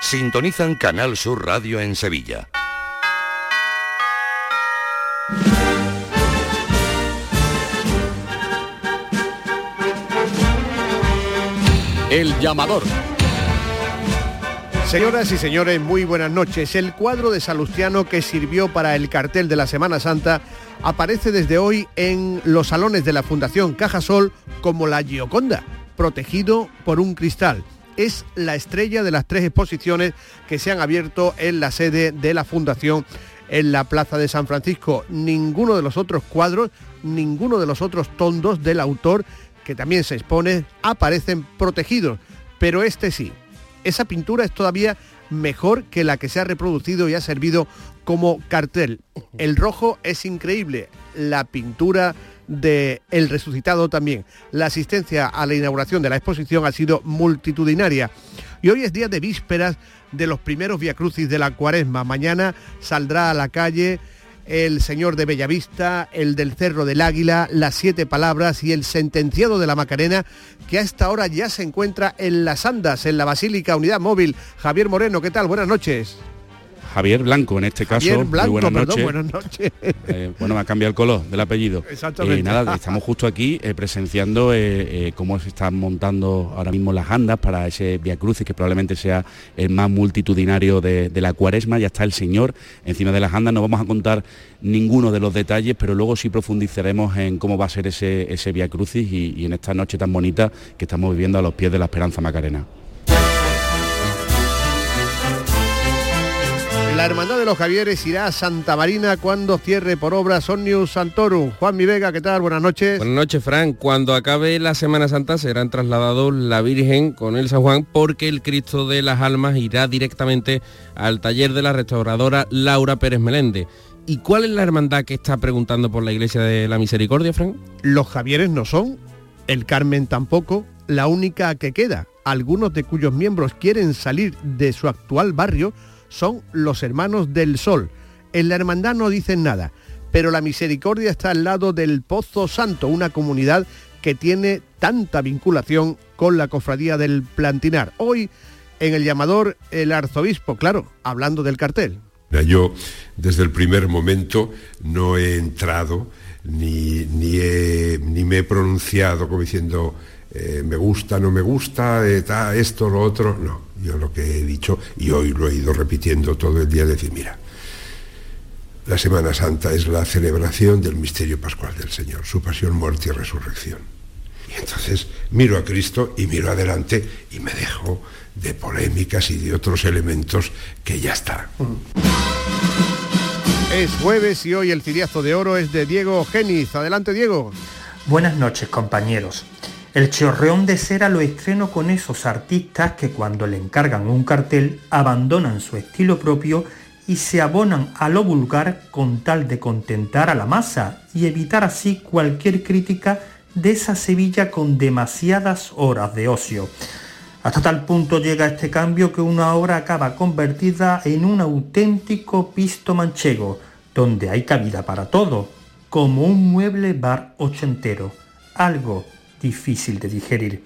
Sintonizan Canal Sur Radio en Sevilla. El llamador. Señoras y señores, muy buenas noches. El cuadro de Salustiano que sirvió para el cartel de la Semana Santa aparece desde hoy en los salones de la Fundación Cajasol como la Gioconda, protegido por un cristal. Es la estrella de las tres exposiciones que se han abierto en la sede de la Fundación en la Plaza de San Francisco. Ninguno de los otros cuadros, ninguno de los otros tondos del autor que también se expone, aparecen protegidos, pero este sí. Esa pintura es todavía mejor que la que se ha reproducido y ha servido como cartel. El rojo es increíble, la pintura de El Resucitado también. La asistencia a la inauguración de la exposición ha sido multitudinaria. Y hoy es día de vísperas de los primeros viacrucis de la cuaresma. Mañana saldrá a la calle el Señor de Bellavista, el del Cerro del Águila, las siete palabras y el sentenciado de la Macarena, que a esta hora ya se encuentra en las andas, en la Basílica Unidad Móvil. Javier Moreno, ¿qué tal? Buenas noches. Javier Blanco en este caso. Blanco, Muy buenas perdón, noches. buenas noches. Eh, bueno, me ha cambiado el color del apellido. Exactamente. Eh, nada, estamos justo aquí eh, presenciando eh, eh, cómo se están montando ahora mismo las andas para ese Via Crucis, que probablemente sea el más multitudinario de, de la cuaresma. Ya está el Señor encima de las andas. No vamos a contar ninguno de los detalles, pero luego sí profundizaremos en cómo va a ser ese, ese Via Crucis y, y en esta noche tan bonita que estamos viviendo a los pies de la Esperanza Macarena. La Hermandad de los Javieres irá a Santa Marina cuando cierre por obras Omnius Santorum. Juan Mi Vega, ¿qué tal? Buenas noches. Buenas noches, Fran. Cuando acabe la Semana Santa serán trasladados la Virgen con el San Juan porque el Cristo de las Almas irá directamente al taller de la restauradora Laura Pérez Meléndez. ¿Y cuál es la hermandad que está preguntando por la Iglesia de la Misericordia, Fran? Los Javieres no son, el Carmen tampoco, la única que queda. Algunos de cuyos miembros quieren salir de su actual barrio son los hermanos del Sol. En la hermandad no dicen nada, pero la misericordia está al lado del Pozo Santo, una comunidad que tiene tanta vinculación con la cofradía del Plantinar. Hoy, en el llamador, el arzobispo, claro, hablando del cartel. Yo desde el primer momento no he entrado ni, ni, he- ni me he pronunciado como diciendo eh, me gusta, no me gusta, eh, esto, lo otro. No, yo lo que he dicho y hoy lo he ido repitiendo todo el día, decir, mira, la Semana Santa es la celebración del misterio pascual del Señor, su pasión, muerte y resurrección. Y entonces miro a Cristo y miro adelante y me dejo de polémicas y de otros elementos que ya está. Es jueves y hoy el ciriazo de oro es de Diego Geniz. Adelante, Diego. Buenas noches, compañeros. El chorreón de cera lo estreno con esos artistas que cuando le encargan un cartel abandonan su estilo propio y se abonan a lo vulgar con tal de contentar a la masa y evitar así cualquier crítica de esa Sevilla con demasiadas horas de ocio. Hasta tal punto llega este cambio que una obra acaba convertida en un auténtico pisto manchego, donde hay cabida para todo, como un mueble bar ochentero, algo difícil de digerir.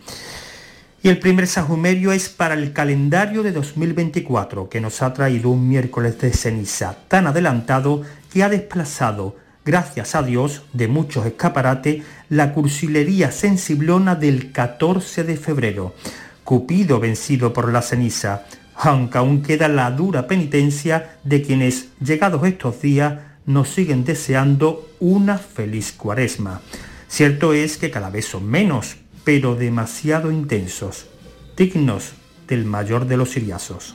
Y el primer sajumerio es para el calendario de 2024, que nos ha traído un miércoles de ceniza tan adelantado que ha desplazado, gracias a Dios, de muchos escaparates, la cursilería sensiblona del 14 de febrero. Cupido vencido por la ceniza, aunque aún queda la dura penitencia de quienes, llegados estos días, nos siguen deseando una feliz cuaresma. Cierto es que cada vez son menos, pero demasiado intensos, dignos del mayor de los siriazos.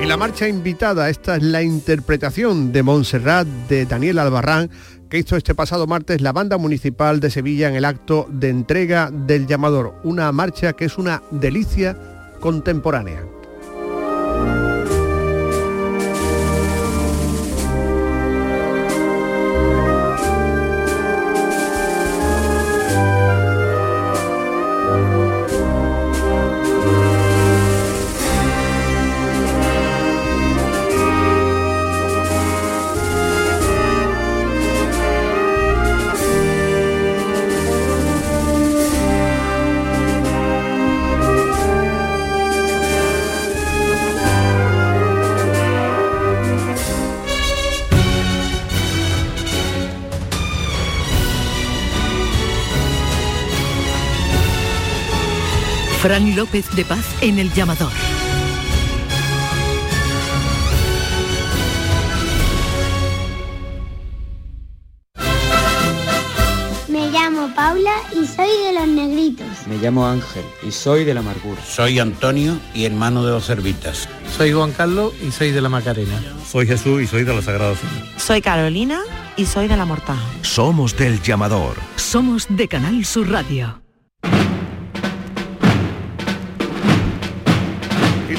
Y la marcha invitada, esta es la interpretación de Montserrat de Daniel Albarrán, que hizo este pasado martes la banda municipal de Sevilla en el acto de entrega del llamador, una marcha que es una delicia contemporánea. Fran López de Paz en el llamador. Me llamo Paula y soy de los negritos. Me llamo Ángel y soy de la amargura. Soy Antonio y hermano de los Cervitas. Soy Juan Carlos y soy de la Macarena. Soy Jesús y soy de la Sagrada Soy Carolina y soy de la Mortaja. Somos del llamador. Somos de Canal Sur Radio.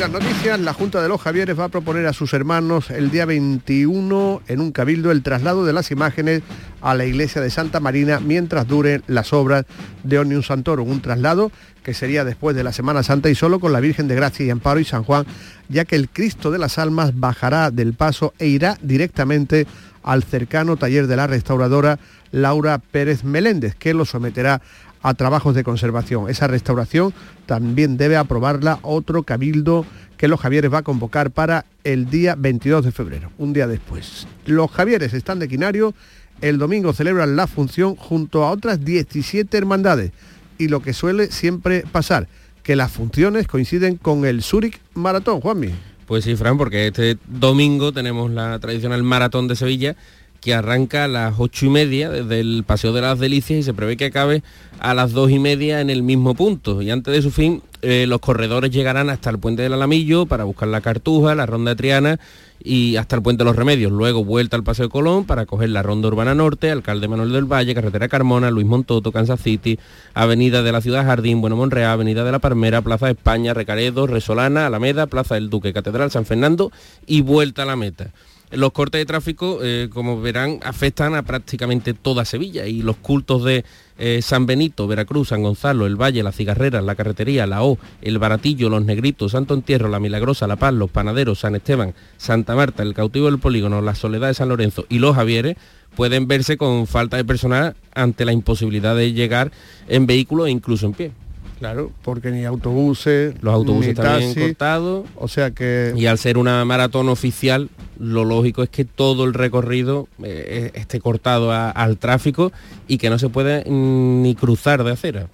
Las noticias, la Junta de los Javieres va a proponer a sus hermanos el día 21 en un cabildo el traslado de las imágenes a la iglesia de Santa Marina mientras duren las obras de Omnium Santorum. Un traslado que sería después de la Semana Santa y solo con la Virgen de Gracia y Amparo y San Juan, ya que el Cristo de las Almas bajará del paso e irá directamente al cercano taller de la restauradora Laura Pérez Meléndez, que lo someterá a trabajos de conservación. Esa restauración también debe aprobarla otro cabildo que los Javieres va a convocar para el día 22 de febrero, un día después. Los Javieres están de quinario, el domingo celebran la función junto a otras 17 hermandades y lo que suele siempre pasar, que las funciones coinciden con el Zurich Maratón, Juanmi. Pues sí, Fran, porque este domingo tenemos la tradicional maratón de Sevilla que arranca a las ocho y media desde el Paseo de las Delicias y se prevé que acabe a las dos y media en el mismo punto. Y antes de su fin, eh, los corredores llegarán hasta el puente del Alamillo para buscar la Cartuja, la Ronda Triana y hasta el puente de los Remedios. Luego vuelta al Paseo Colón para coger la Ronda Urbana Norte, Alcalde Manuel del Valle, Carretera Carmona, Luis Montoto, Kansas City, Avenida de la Ciudad Jardín, Bueno Monreal, Avenida de la Palmera, Plaza de España, Recaredo, Resolana, Alameda, Plaza del Duque, Catedral San Fernando y vuelta a la meta. Los cortes de tráfico, eh, como verán, afectan a prácticamente toda Sevilla y los cultos de eh, San Benito, Veracruz, San Gonzalo, El Valle, Las Cigarreras, La Carretería, La O, El Baratillo, Los Negritos, Santo Entierro, La Milagrosa, La Paz, Los Panaderos, San Esteban, Santa Marta, El Cautivo del Polígono, La Soledad de San Lorenzo y Los Javieres pueden verse con falta de personal ante la imposibilidad de llegar en vehículo e incluso en pie. Claro, porque ni autobuses, los autobuses ni taxi, cortados. O sea que y al ser una maratón oficial, lo lógico es que todo el recorrido eh, esté cortado al tráfico y que no se puede ni cruzar de acera.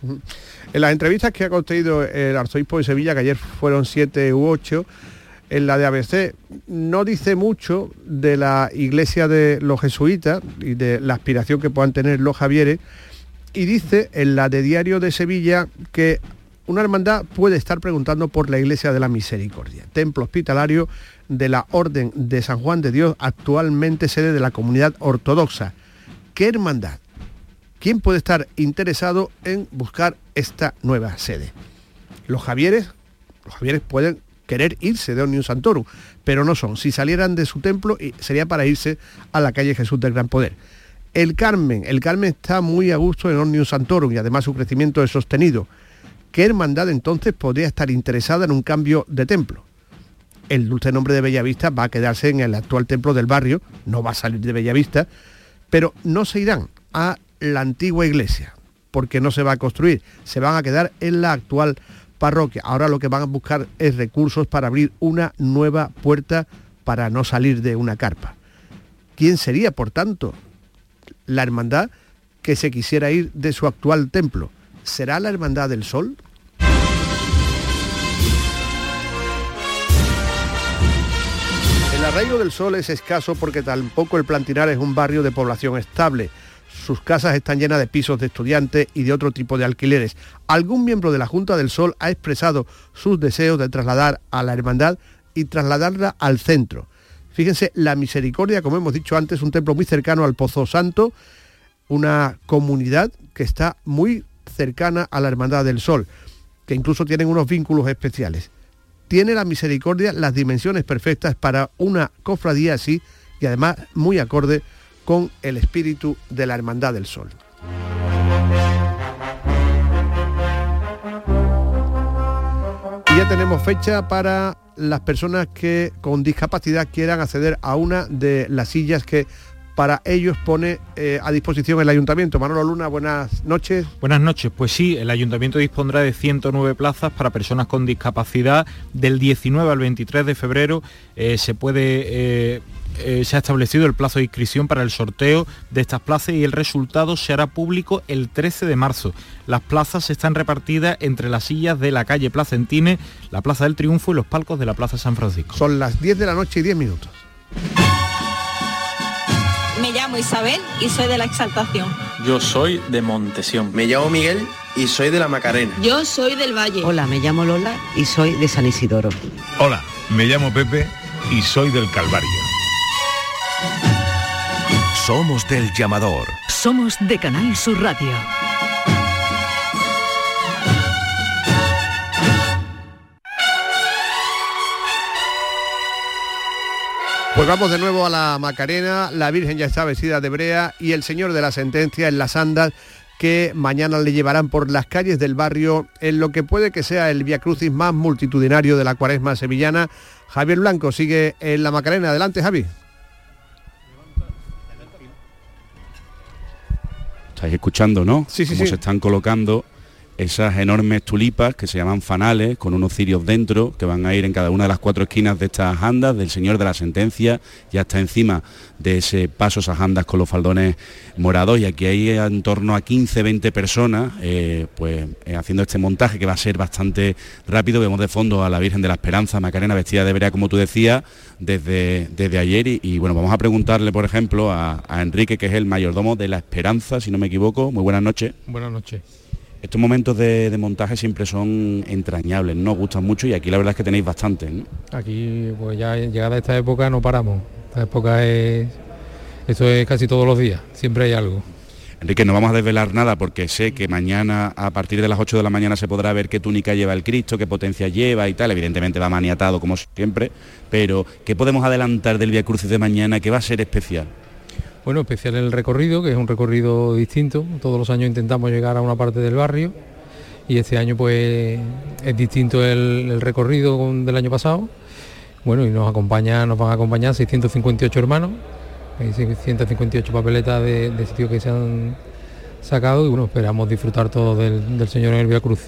En las entrevistas que ha conseguido el arzobispo de Sevilla, que ayer fueron siete u ocho, en la de ABC no dice mucho de la iglesia de los jesuitas y de la aspiración que puedan tener los Javieres, y dice en la de Diario de Sevilla que una hermandad puede estar preguntando por la Iglesia de la Misericordia, templo hospitalario de la Orden de San Juan de Dios, actualmente sede de la comunidad ortodoxa. ¿Qué hermandad? ¿Quién puede estar interesado en buscar esta nueva sede? Los Javieres, los Javieres pueden querer irse de Omnium Santorum, pero no son. Si salieran de su templo, sería para irse a la calle Jesús del Gran Poder. El Carmen, el Carmen está muy a gusto en Omnium Santorum y además su crecimiento es sostenido. ¿Qué hermandad entonces podría estar interesada en un cambio de templo? El dulce nombre de Bellavista va a quedarse en el actual templo del barrio, no va a salir de Bellavista, pero no se irán a la antigua iglesia, porque no se va a construir, se van a quedar en la actual parroquia. Ahora lo que van a buscar es recursos para abrir una nueva puerta para no salir de una carpa. ¿Quién sería, por tanto, la hermandad que se quisiera ir de su actual templo. ¿Será la Hermandad del Sol? Arraigo del Sol es escaso porque tampoco el Plantinar es un barrio de población estable. Sus casas están llenas de pisos de estudiantes y de otro tipo de alquileres. Algún miembro de la Junta del Sol ha expresado sus deseos de trasladar a la hermandad y trasladarla al centro. Fíjense, la misericordia, como hemos dicho antes, un templo muy cercano al Pozo Santo, una comunidad que está muy cercana a la Hermandad del Sol, que incluso tienen unos vínculos especiales. Tiene la misericordia las dimensiones perfectas para una cofradía así y además muy acorde con el espíritu de la Hermandad del Sol. Y ya tenemos fecha para las personas que con discapacidad quieran acceder a una de las sillas que para ellos pone eh, a disposición el ayuntamiento. Manolo Luna, buenas noches. Buenas noches. Pues sí, el ayuntamiento dispondrá de 109 plazas para personas con discapacidad. Del 19 al 23 de febrero eh, se puede... eh, se ha establecido el plazo de inscripción para el sorteo de estas plazas y el resultado se hará público el 13 de marzo. Las plazas están repartidas entre las sillas de la calle Placentine, la Plaza del Triunfo y los palcos de la Plaza San Francisco. Son las 10 de la noche y 10 minutos. Me llamo Isabel y soy de la Exaltación. Yo soy de Montesión. Me llamo Miguel y soy de la Macarena. Yo soy del Valle. Hola, me llamo Lola y soy de San Isidoro. Hola, me llamo Pepe y soy del Calvario. Somos del llamador. Somos de Canal Sur Radio. Pues vamos de nuevo a la Macarena, la Virgen ya está vestida de brea y el señor de la sentencia en las andas que mañana le llevarán por las calles del barrio en lo que puede que sea el Via Crucis más multitudinario de la cuaresma sevillana. Javier Blanco sigue en la Macarena. Adelante, Javi. Estáis escuchando, ¿no? Sí, sí, Cómo sí. se están colocando esas enormes tulipas que se llaman fanales, con unos cirios dentro, que van a ir en cada una de las cuatro esquinas de estas andas, del Señor de la Sentencia, ya está encima de ese paso, esas andas con los faldones morados, y aquí hay en torno a 15-20 personas, eh, pues eh, haciendo este montaje que va a ser bastante rápido. Vemos de fondo a la Virgen de la Esperanza, Macarena, vestida de brea, como tú decías, desde, desde ayer, y, y, bueno, vamos a preguntarle, por ejemplo, a, a Enrique, que es el mayordomo de la Esperanza, si no me equivoco. Muy buenas noches. Buenas noches. Estos momentos de, de montaje siempre son entrañables, nos gustan mucho y aquí la verdad es que tenéis bastante. ¿no? Aquí, pues ya llegada esta época no paramos. Esta época es... Esto es casi todos los días, siempre hay algo. Enrique, no vamos a desvelar nada porque sé que mañana a partir de las 8 de la mañana se podrá ver qué túnica lleva el Cristo, qué potencia lleva y tal. Evidentemente va maniatado como siempre, pero ¿qué podemos adelantar del Via Crucis de mañana que va a ser especial? Bueno, especial el recorrido, que es un recorrido distinto. Todos los años intentamos llegar a una parte del barrio y este año pues es distinto el, recorrido del año pasado. Bueno, y nos acompaña, nos van a acompañar 658 hermanos, hay 658 papeletas de, de sitios que se han sacado y bueno, esperamos disfrutar todos del, Señor en el Via Cruz.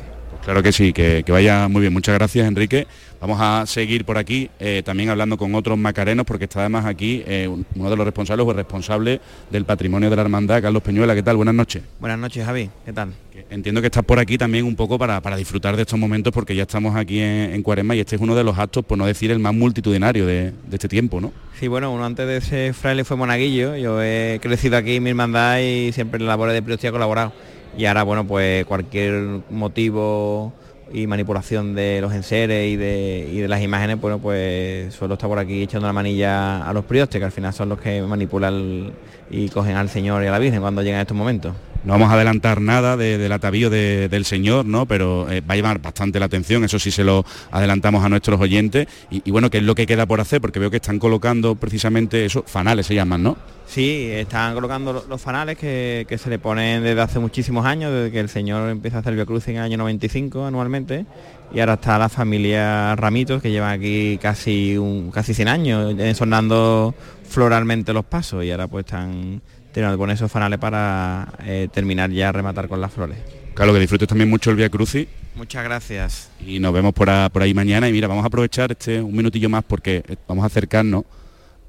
Claro que sí, que vaya muy bien. Muchas gracias, Enrique. Vamos a seguir por aquí, eh, también hablando con otros macarenos, porque está además aquí eh, un- uno de los responsables o el responsable del patrimonio de la hermandad, Carlos Peñuela. ¿Qué tal? Buenas noches. Buenas noches, Javi. ¿Qué tal? Entiendo que estás por aquí también un poco para, para disfrutar de estos momentos, porque ya estamos aquí en, en Cuaresma y este es uno de los actos, por no decir el más multitudinario de, de este tiempo, ¿no? Sí, bueno, uno antes de ser fraile fue monaguillo. Yo he crecido aquí en mi hermandad y siempre en labores de priostía he colaborado. Y ahora, bueno, pues cualquier motivo y manipulación de los enseres y de, y de las imágenes, bueno, pues suelo estar por aquí echando la manilla a los priostes, que al final son los que manipulan y cogen al Señor y a la Virgen cuando llegan estos momentos. No vamos a adelantar nada de- del atavío de- del Señor, ¿no? Pero eh, va a llamar bastante la atención, eso sí se lo adelantamos a nuestros oyentes. Y, bueno, ¿qué es lo que queda por hacer? Porque veo que están colocando precisamente eso, fanales se llaman, ¿no? Sí, están colocando lo- los fanales que, se le ponen desde hace muchísimos años, desde que el señor empieza a hacer el Cruz en el año 95 anualmente, y ahora está la familia Ramitos, que llevan aquí casi un, casi 100 años, sonando floralmente los pasos, y ahora pues están terminando de poner esos fanales para eh, terminar ya, rematar con las flores. Claro, que disfrutes también mucho el Via Crucis Muchas gracias. y nos vemos por, a- por ahí mañana. Y mira, vamos a aprovechar este un minutillo más porque eh, vamos a acercarnos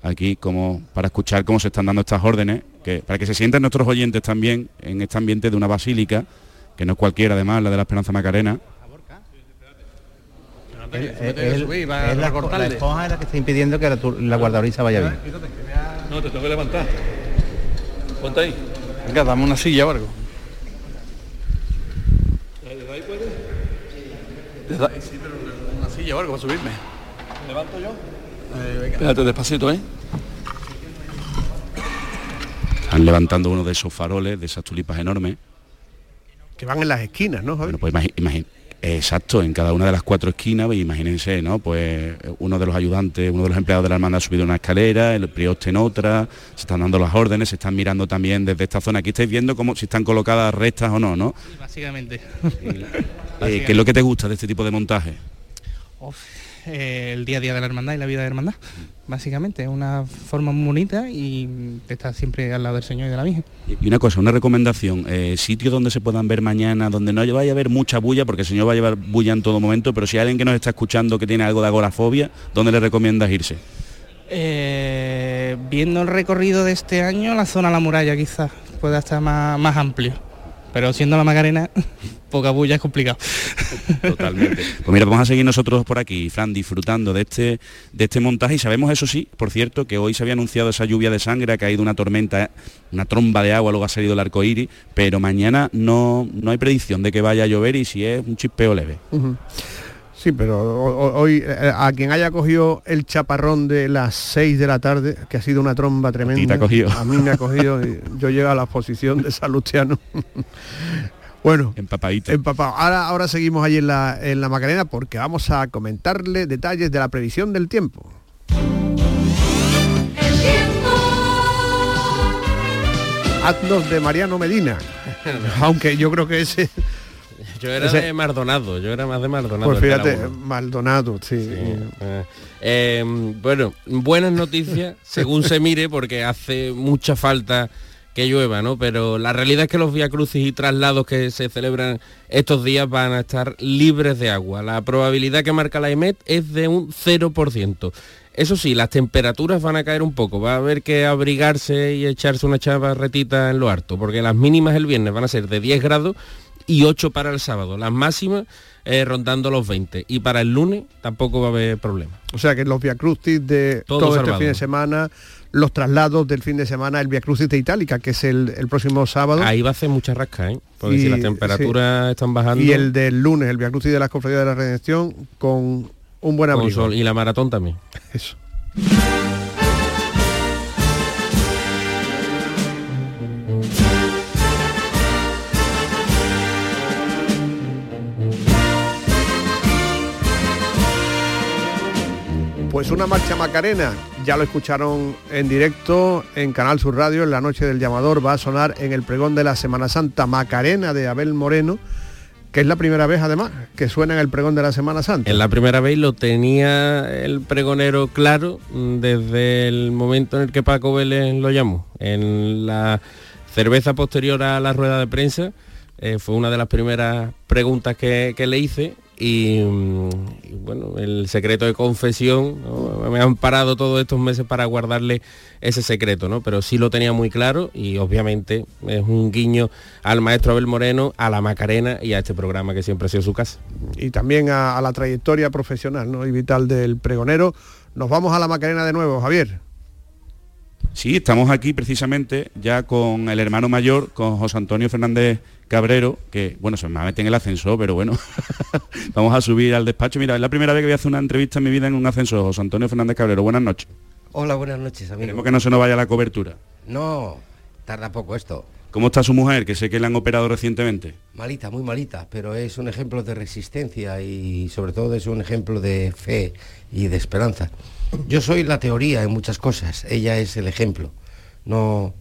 aquí como para escuchar cómo se están dando estas órdenes, que para que se sientan nuestros oyentes también en este ambiente de una basílica, que no es cualquiera además, la de la Esperanza Macarena. Él- él- es la, la esponja es la que está impidiendo que la, la guardadoriza vaya bien. No, te tengo que levantar. Ponte ahí. Venga, dame una silla o algo. ¿Desde ahí puedes? Desde ahí, sí, pero una silla o algo para subirme. ¿Levanto yo? Espérate despacito, ¿eh? Están levantando uno de esos faroles, de esas tulipas enormes. Que van en las esquinas, ¿no, Javi? Bueno, pues imagi- exacto, en cada una de las cuatro esquinas, pues imagínense, ¿no? Pues uno de los ayudantes, uno de los empleados de la hermandad ha subido una escalera, el prioste en otra, se están dando las órdenes, se están mirando también desde esta zona. Aquí estáis viendo cómo si están colocadas rectas o no, ¿no? Básicamente. Eh, ¿Qué es lo que te gusta de este tipo de montaje? Uf, eh, el día a día de la hermandad y la vida de la hermandad, básicamente. Es una forma muy bonita y estar siempre al lado del Señor y de la Virgen. Y una cosa, una recomendación, eh, sitios donde se puedan ver mañana, donde no vaya a haber mucha bulla, porque el Señor va a llevar bulla en todo momento, pero si hay alguien que nos está escuchando que tiene algo de agorafobia, ¿dónde le recomiendas irse? Eh, viendo el recorrido de este año, la zona de la muralla quizás pueda estar más, más amplio. Pero siendo la Macarena, poca bulla es complicado. Totalmente. Pues mira, vamos a seguir nosotros por aquí, Fran, disfrutando de este, de este montaje. Y sabemos, eso sí, por cierto, que hoy se había anunciado esa lluvia de sangre, ha caído una tormenta, una tromba de agua, luego ha salido el arco iris, pero mañana no, no hay predicción de que vaya a llover y si es un chispeo leve. Sí, pero hoy eh, a quien haya cogido el chaparrón de las 6 de la tarde, que ha sido una tromba tremenda, a, mí me ha cogido y yo llego a la exposición de Salustiano. bueno, empapadito. Empapado. Ahora, ahora seguimos allí en la, en la Macarena porque vamos a comentarle detalles de la previsión del tiempo. Haznos de Mariano Medina. Aunque yo creo que ese yo era de Maldonado, yo era más de Maldonado. Pues fíjate, Maldonado, sí. Eh, em, bueno, buenas noticias, según se mire, porque hace mucha falta que llueva, ¿no? Pero la realidad es que los viacrucis y traslados que se celebran estos días van a estar libres de agua. La probabilidad que marca la EMET es de un 0%. Eso sí, las temperaturas van a caer un poco, va a haber que abrigarse y echarse una chavarretita en lo harto, porque las mínimas el viernes van a ser de 10 grados y 8 para el sábado. Las máximas eh, rondando los 20. Y para el lunes tampoco va a haber problema. O sea que los Via Crucis de todo, este fin de semana, los traslados del fin de semana, el Via Crucis de Itálica, que es el, próximo sábado. Ahí va a hacer mucha rasca, ¿eh? Porque si las temperaturas están bajando. Y el del lunes, el Via Crucis de las Cofradías de la Redención, con un buen abrigo. y la maratón también. Eso. Pues una marcha Macarena, ya lo escucharon en directo en Canal Sur Radio, en la noche del llamador, va a sonar en el pregón de la Semana Santa Macarena de Abel Moreno, que es la primera vez además que suena en el pregón de la Semana Santa. En la primera vez lo tenía el pregonero claro desde el momento en el que Paco Vélez lo llamó. En la cerveza posterior a la rueda de prensa eh, fue una de las primeras preguntas que le hice Y, bueno, el secreto de confesión, me han parado todos estos meses para guardarle ese secreto, ¿no? Pero sí lo tenía muy claro y obviamente es un guiño al maestro Abel Moreno, a la Macarena y a este programa que siempre ha sido su casa. Y también a, la trayectoria profesional ¿no? y vital del pregonero. Nos vamos a la Macarena de nuevo, Javier. Sí, estamos aquí precisamente ya con el hermano mayor, con José Antonio Fernández Cabrero, que bueno, se me mete en el ascensor, pero bueno, vamos a subir al despacho. Mira, es la primera vez que voy a hacer una entrevista en mi vida en un ascensor. José Antonio Fernández Cabrero, buenas noches. Hola, buenas noches, amigo. Queremos que no se nos vaya la cobertura. No, tarda poco esto. ¿Cómo está su mujer, que sé que le han operado recientemente? Malita, muy malita, pero es un ejemplo de resistencia y sobre todo es un ejemplo de fe y de esperanza. Yo soy la teoría en muchas cosas, ella es el ejemplo. No,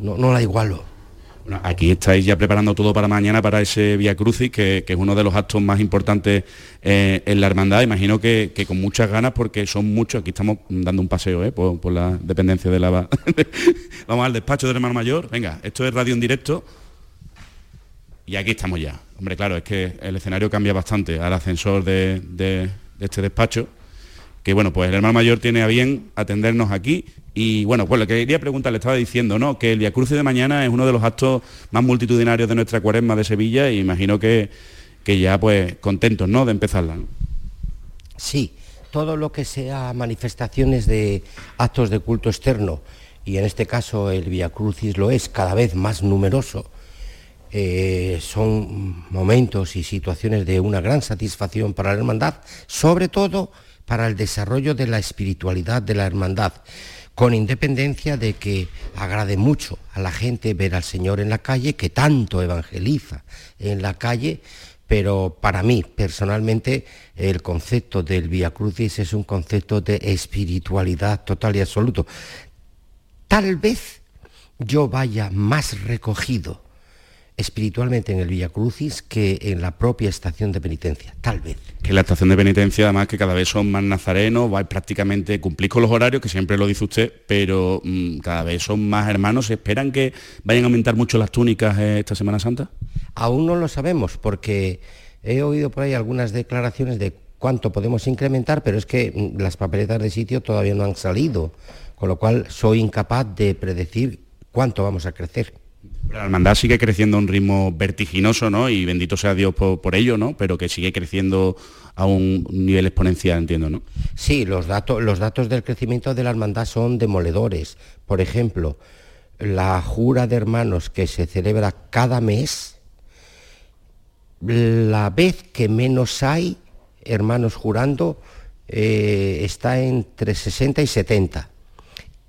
no, no la igualo aquí estáis ya preparando todo para mañana, para ese Via Crucis, que, es uno de los actos más importantes eh, en la hermandad. Imagino que, con muchas ganas, porque son muchos. Aquí estamos dando un paseo eh, por, la dependencia de la... Vamos al despacho del hermano mayor. Venga, esto es radio en directo. Y aquí estamos ya. Hombre, claro, es que el escenario cambia bastante al ascensor de este despacho que bueno, pues el hermano mayor tiene a bien atendernos aquí. Y bueno, pues lo que quería preguntar, le estaba diciendo, ¿no? Que el Via Crucis de mañana es uno de los actos más multitudinarios de nuestra cuaresma de Sevilla y imagino que, que ya pues contentos, ¿no? De empezarla. Sí, todo lo que sea manifestaciones de actos de culto externo, y en este caso el Via Crucis lo es cada vez más numeroso, eh, son momentos y situaciones de una gran satisfacción para la hermandad, sobre todo para el desarrollo de la espiritualidad de la hermandad, con independencia de que agrade mucho a la gente ver al Señor en la calle, que tanto evangeliza en la calle, pero para mí personalmente el concepto del Via Crucis es un concepto de espiritualidad total y absoluto. Tal vez yo vaya más recogido espiritualmente en el Villa Crucis que en la propia estación de penitencia, tal vez. Que la estación de penitencia, además, que cada vez son más nazarenos, vais prácticamente, cumplís con los horarios, que siempre lo dice usted, pero mm, cada vez son más hermanos. ¿Se esperan que vayan a aumentar mucho las túnicas eh, esta Semana Santa? Aún no lo sabemos, porque he oído por ahí algunas declaraciones de cuánto podemos incrementar, pero es que mm, las papeletas de sitio todavía no han salido, con lo cual soy incapaz de predecir cuánto vamos a crecer. La hermandad sigue creciendo a un ritmo vertiginoso, ¿no? Y bendito sea Dios por, ello, ¿no? Pero que sigue creciendo a un nivel exponencial, entiendo, ¿no? Sí, los, datos, los datos del crecimiento de la hermandad son demoledores. Por ejemplo, la jura de hermanos que se celebra cada mes, la vez que menos hay hermanos jurando eh, está entre 60 y 70.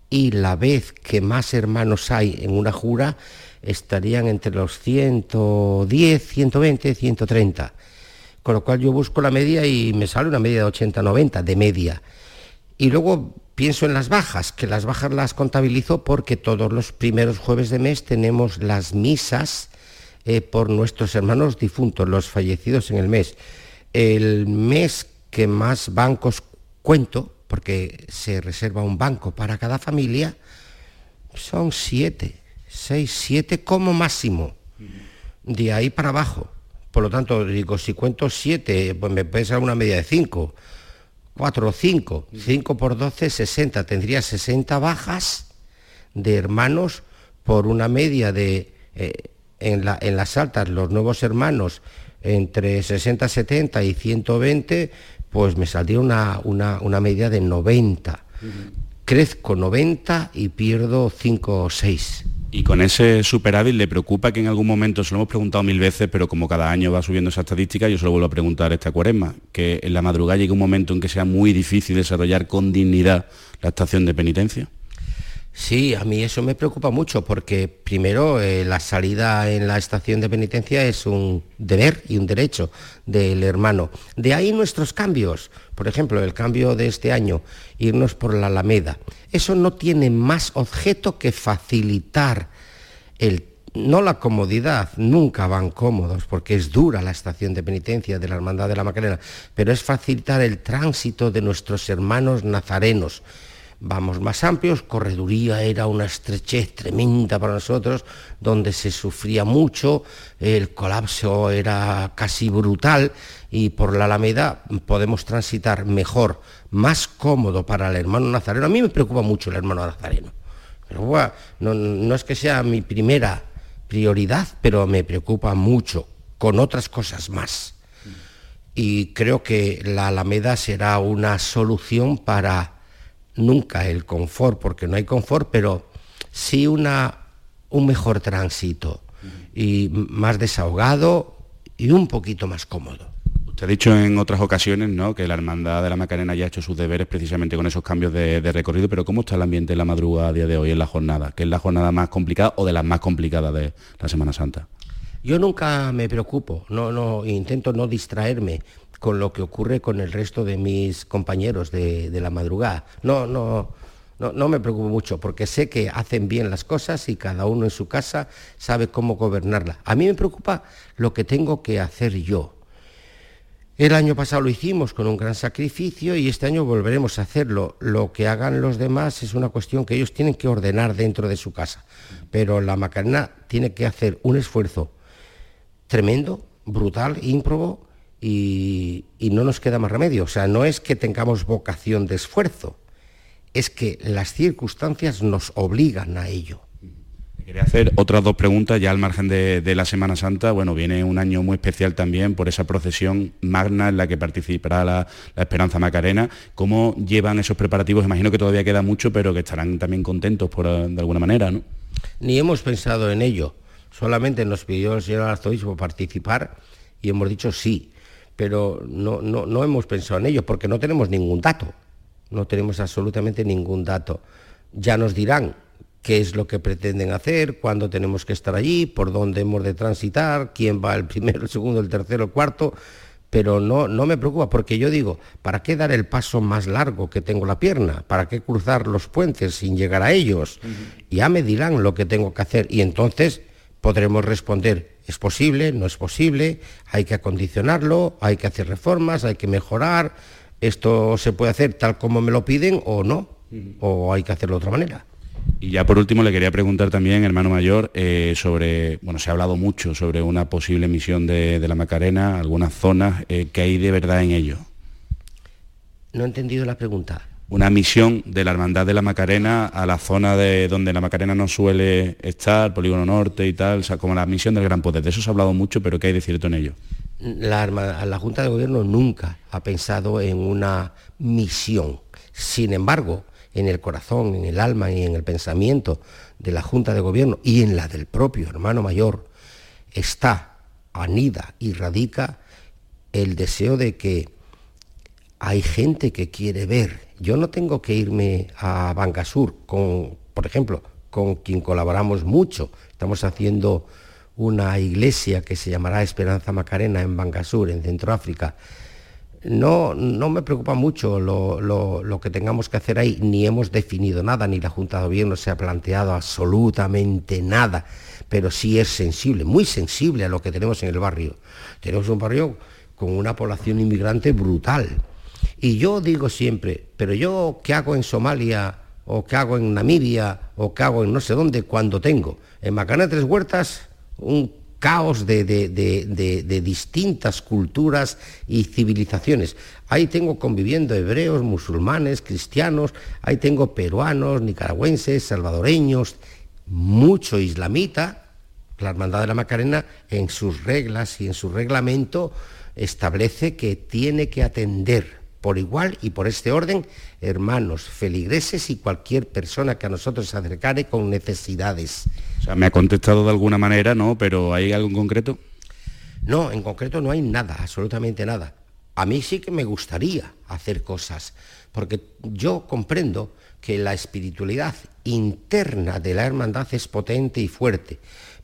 Y la vez que más hermanos hay en una jura estarían entre los 110, 120, 130. Con lo cual yo busco la media y me sale una media de 80, 90 de media. Y luego pienso en las bajas, que las bajas las contabilizo porque todos los primeros jueves de mes tenemos las misas eh, por nuestros hermanos difuntos, los fallecidos en el mes. El mes que más bancos cuento, porque se reserva un banco para cada familia, son siete 6, 7 como máximo. De ahí para abajo. Por lo tanto, digo, si cuento 7, pues me pesa una media de 5. 4 o 5. 5 por 12, 60. Tendría 60 bajas de hermanos por una media de, eh, en, las altas, los nuevos hermanos, entre 60, 70 y 120, pues me saldría una, una, media de 90. Crezco 90 y pierdo 5 o 6. Y con ese superávit le preocupa que en algún momento, se lo hemos preguntado mil veces, pero como cada año va subiendo esa estadística, yo se lo vuelvo a preguntar esta cuaresma, que en la madrugada llegue un momento en que sea muy difícil desarrollar con dignidad la estación de penitencia. Sí, a mí eso me preocupa mucho porque primero eh, la salida en la estación de penitencia es un deber y un derecho del hermano. De ahí nuestros cambios. Por ejemplo, el cambio de este año, irnos por la Alameda. Eso no tiene más objeto que facilitar el no la comodidad, nunca van cómodos, porque es dura la estación de penitencia de la Hermandad de la Macarena, pero es facilitar el tránsito de nuestros hermanos nazarenos vamos más amplios, correduría era una estrechez tremenda para nosotros, donde se sufría mucho, el colapso era casi brutal y por la Alameda podemos transitar mejor, más cómodo para el hermano nazareno. A mí me preocupa mucho el hermano nazareno. Pero, no, no es que sea mi primera prioridad, pero me preocupa mucho, con otras cosas más. Y creo que la Alameda será una solución para nunca el confort, porque no hay confort, pero sí una, un mejor tránsito y más desahogado y un poquito más cómodo. Usted ha dicho en otras ocasiones ¿no? que la Hermandad de la Macarena ya ha hecho sus deberes precisamente con esos cambios de, recorrido, pero ¿cómo está el ambiente en la madrugada a día de hoy, en la jornada? ¿Qué es la jornada más complicada o de las más complicadas de la Semana Santa? Yo nunca me preocupo, no, no, intento no distraerme con lo que ocurre con el resto de mis compañeros de, la madrugada. No, no, no, no, me preocupo mucho porque sé que hacen bien las cosas y cada uno en su casa sabe cómo gobernarla. A mí me preocupa lo que tengo que hacer yo. El año pasado lo hicimos con un gran sacrificio y este año volveremos a hacerlo. Lo que hagan los demás es una cuestión que ellos tienen que ordenar dentro de su casa. Pero la Macarena tiene que hacer un esfuerzo tremendo, brutal, ímprobo, y, no nos queda más remedio. O sea, no es que tengamos vocación de esfuerzo, es que las circunstancias nos obligan a ello. Quería hacer otras dos preguntas ya al margen de, la Semana Santa. Bueno, viene un año muy especial también por esa procesión magna en la que participará la, Esperanza Macarena. ¿Cómo llevan esos preparativos? Imagino que todavía queda mucho, pero que estarán también contentos por, de alguna manera, ¿no? Ni hemos pensado en ello. Solamente nos pidió el señor arzobispo participar y hemos dicho sí pero no, no, hemos pensado en ello porque no tenemos ningún dato, no tenemos absolutamente ningún dato. Ya nos dirán qué es lo que pretenden hacer, cuándo tenemos que estar allí, por dónde hemos de transitar, quién va el primero, el segundo, el tercero, el cuarto, pero no, no me preocupa porque yo digo, ¿para qué dar el paso más largo que tengo la pierna? ¿Para qué cruzar los puentes sin llegar a ellos? Ya me dirán lo que tengo que hacer y entonces podremos responder ¿Es posible? ¿No es posible? ¿Hay que acondicionarlo? ¿Hay que hacer reformas? ¿Hay que mejorar? ¿Esto se puede hacer tal como me lo piden o no? ¿O hay que hacerlo de otra manera? Y ya por último le quería preguntar también, hermano mayor, eh, sobre, bueno, se ha hablado mucho sobre una posible misión de, la Macarena, algunas zonas, eh, ¿qué hay de verdad en ello? No he entendido la pregunta. Una misión de la Hermandad de la Macarena a la zona de donde la Macarena no suele estar, Polígono Norte y tal, como la misión del Gran Poder. De eso se ha hablado mucho, pero ¿qué hay de cierto en ello? La Junta de Gobierno nunca ha pensado en una misión. Sin embargo, en el corazón, en el alma y en el pensamiento de la Junta de Gobierno y en la del propio hermano mayor, está, anida y radica el deseo de que hay gente que quiere ver. Yo no tengo que irme a Bangasur por ejemplo, con quien colaboramos mucho. Estamos haciendo una iglesia que se llamará Esperanza Macarena en Bangasur, en Centroáfrica, no, no me preocupa mucho lo, que tengamos que hacer ahí, ni hemos definido nada, ni la Junta de Gobierno se ha planteado absolutamente nada, pero sí es sensible, muy sensible a lo que tenemos en el barrio. Tenemos un barrio con una población inmigrante brutal. Y yo digo siempre, pero yo qué hago en Somalia, o qué hago en Namibia, o qué hago en no sé dónde, cuando tengo en Macana Tres Huertas un caos de, distintas culturas y civilizaciones. Ahí tengo conviviendo hebreos, musulmanes, cristianos, ahí tengo peruanos, nicaragüenses, salvadoreños, mucho islamita. La Hermandad de la Macarena en sus reglas y en su reglamento establece que tiene que atender por igual y por este orden hermanos, feligreses y cualquier persona que a nosotros se acercare con necesidades. O sea, me ha contestado de alguna manera, ¿no? Pero ¿hay algo en concreto? No, en concreto no hay nada, absolutamente nada. A mí sí que me gustaría hacer cosas, porque yo comprendo que la espiritualidad interna de la hermandad es potente y fuerte,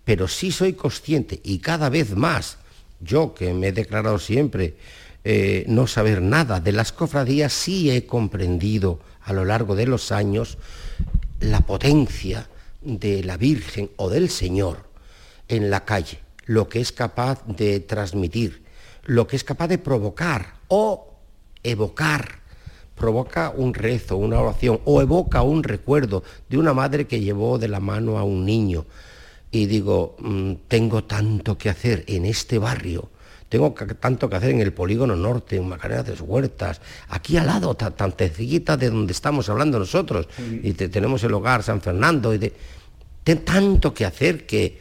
pero sí soy consciente y cada vez más, yo que me he declarado siempre eh, no saber nada de las cofradías, sí he comprendido a lo largo de los años la potencia de la Virgen o del Señor en la calle, lo que es capaz de transmitir, lo que es capaz de provocar o evocar. Provoca un rezo, una oración o evoca un recuerdo de una madre que llevó de la mano a un niño. Y digo, mm, tengo tanto que hacer en este barrio tengo tanto que hacer en el polígono norte, en Macarena de Huertas, aquí al lado, tan, cerquita de donde estamos hablando nosotros, y tenemos el hogar San Fernando, y de, tengo tanto que hacer que...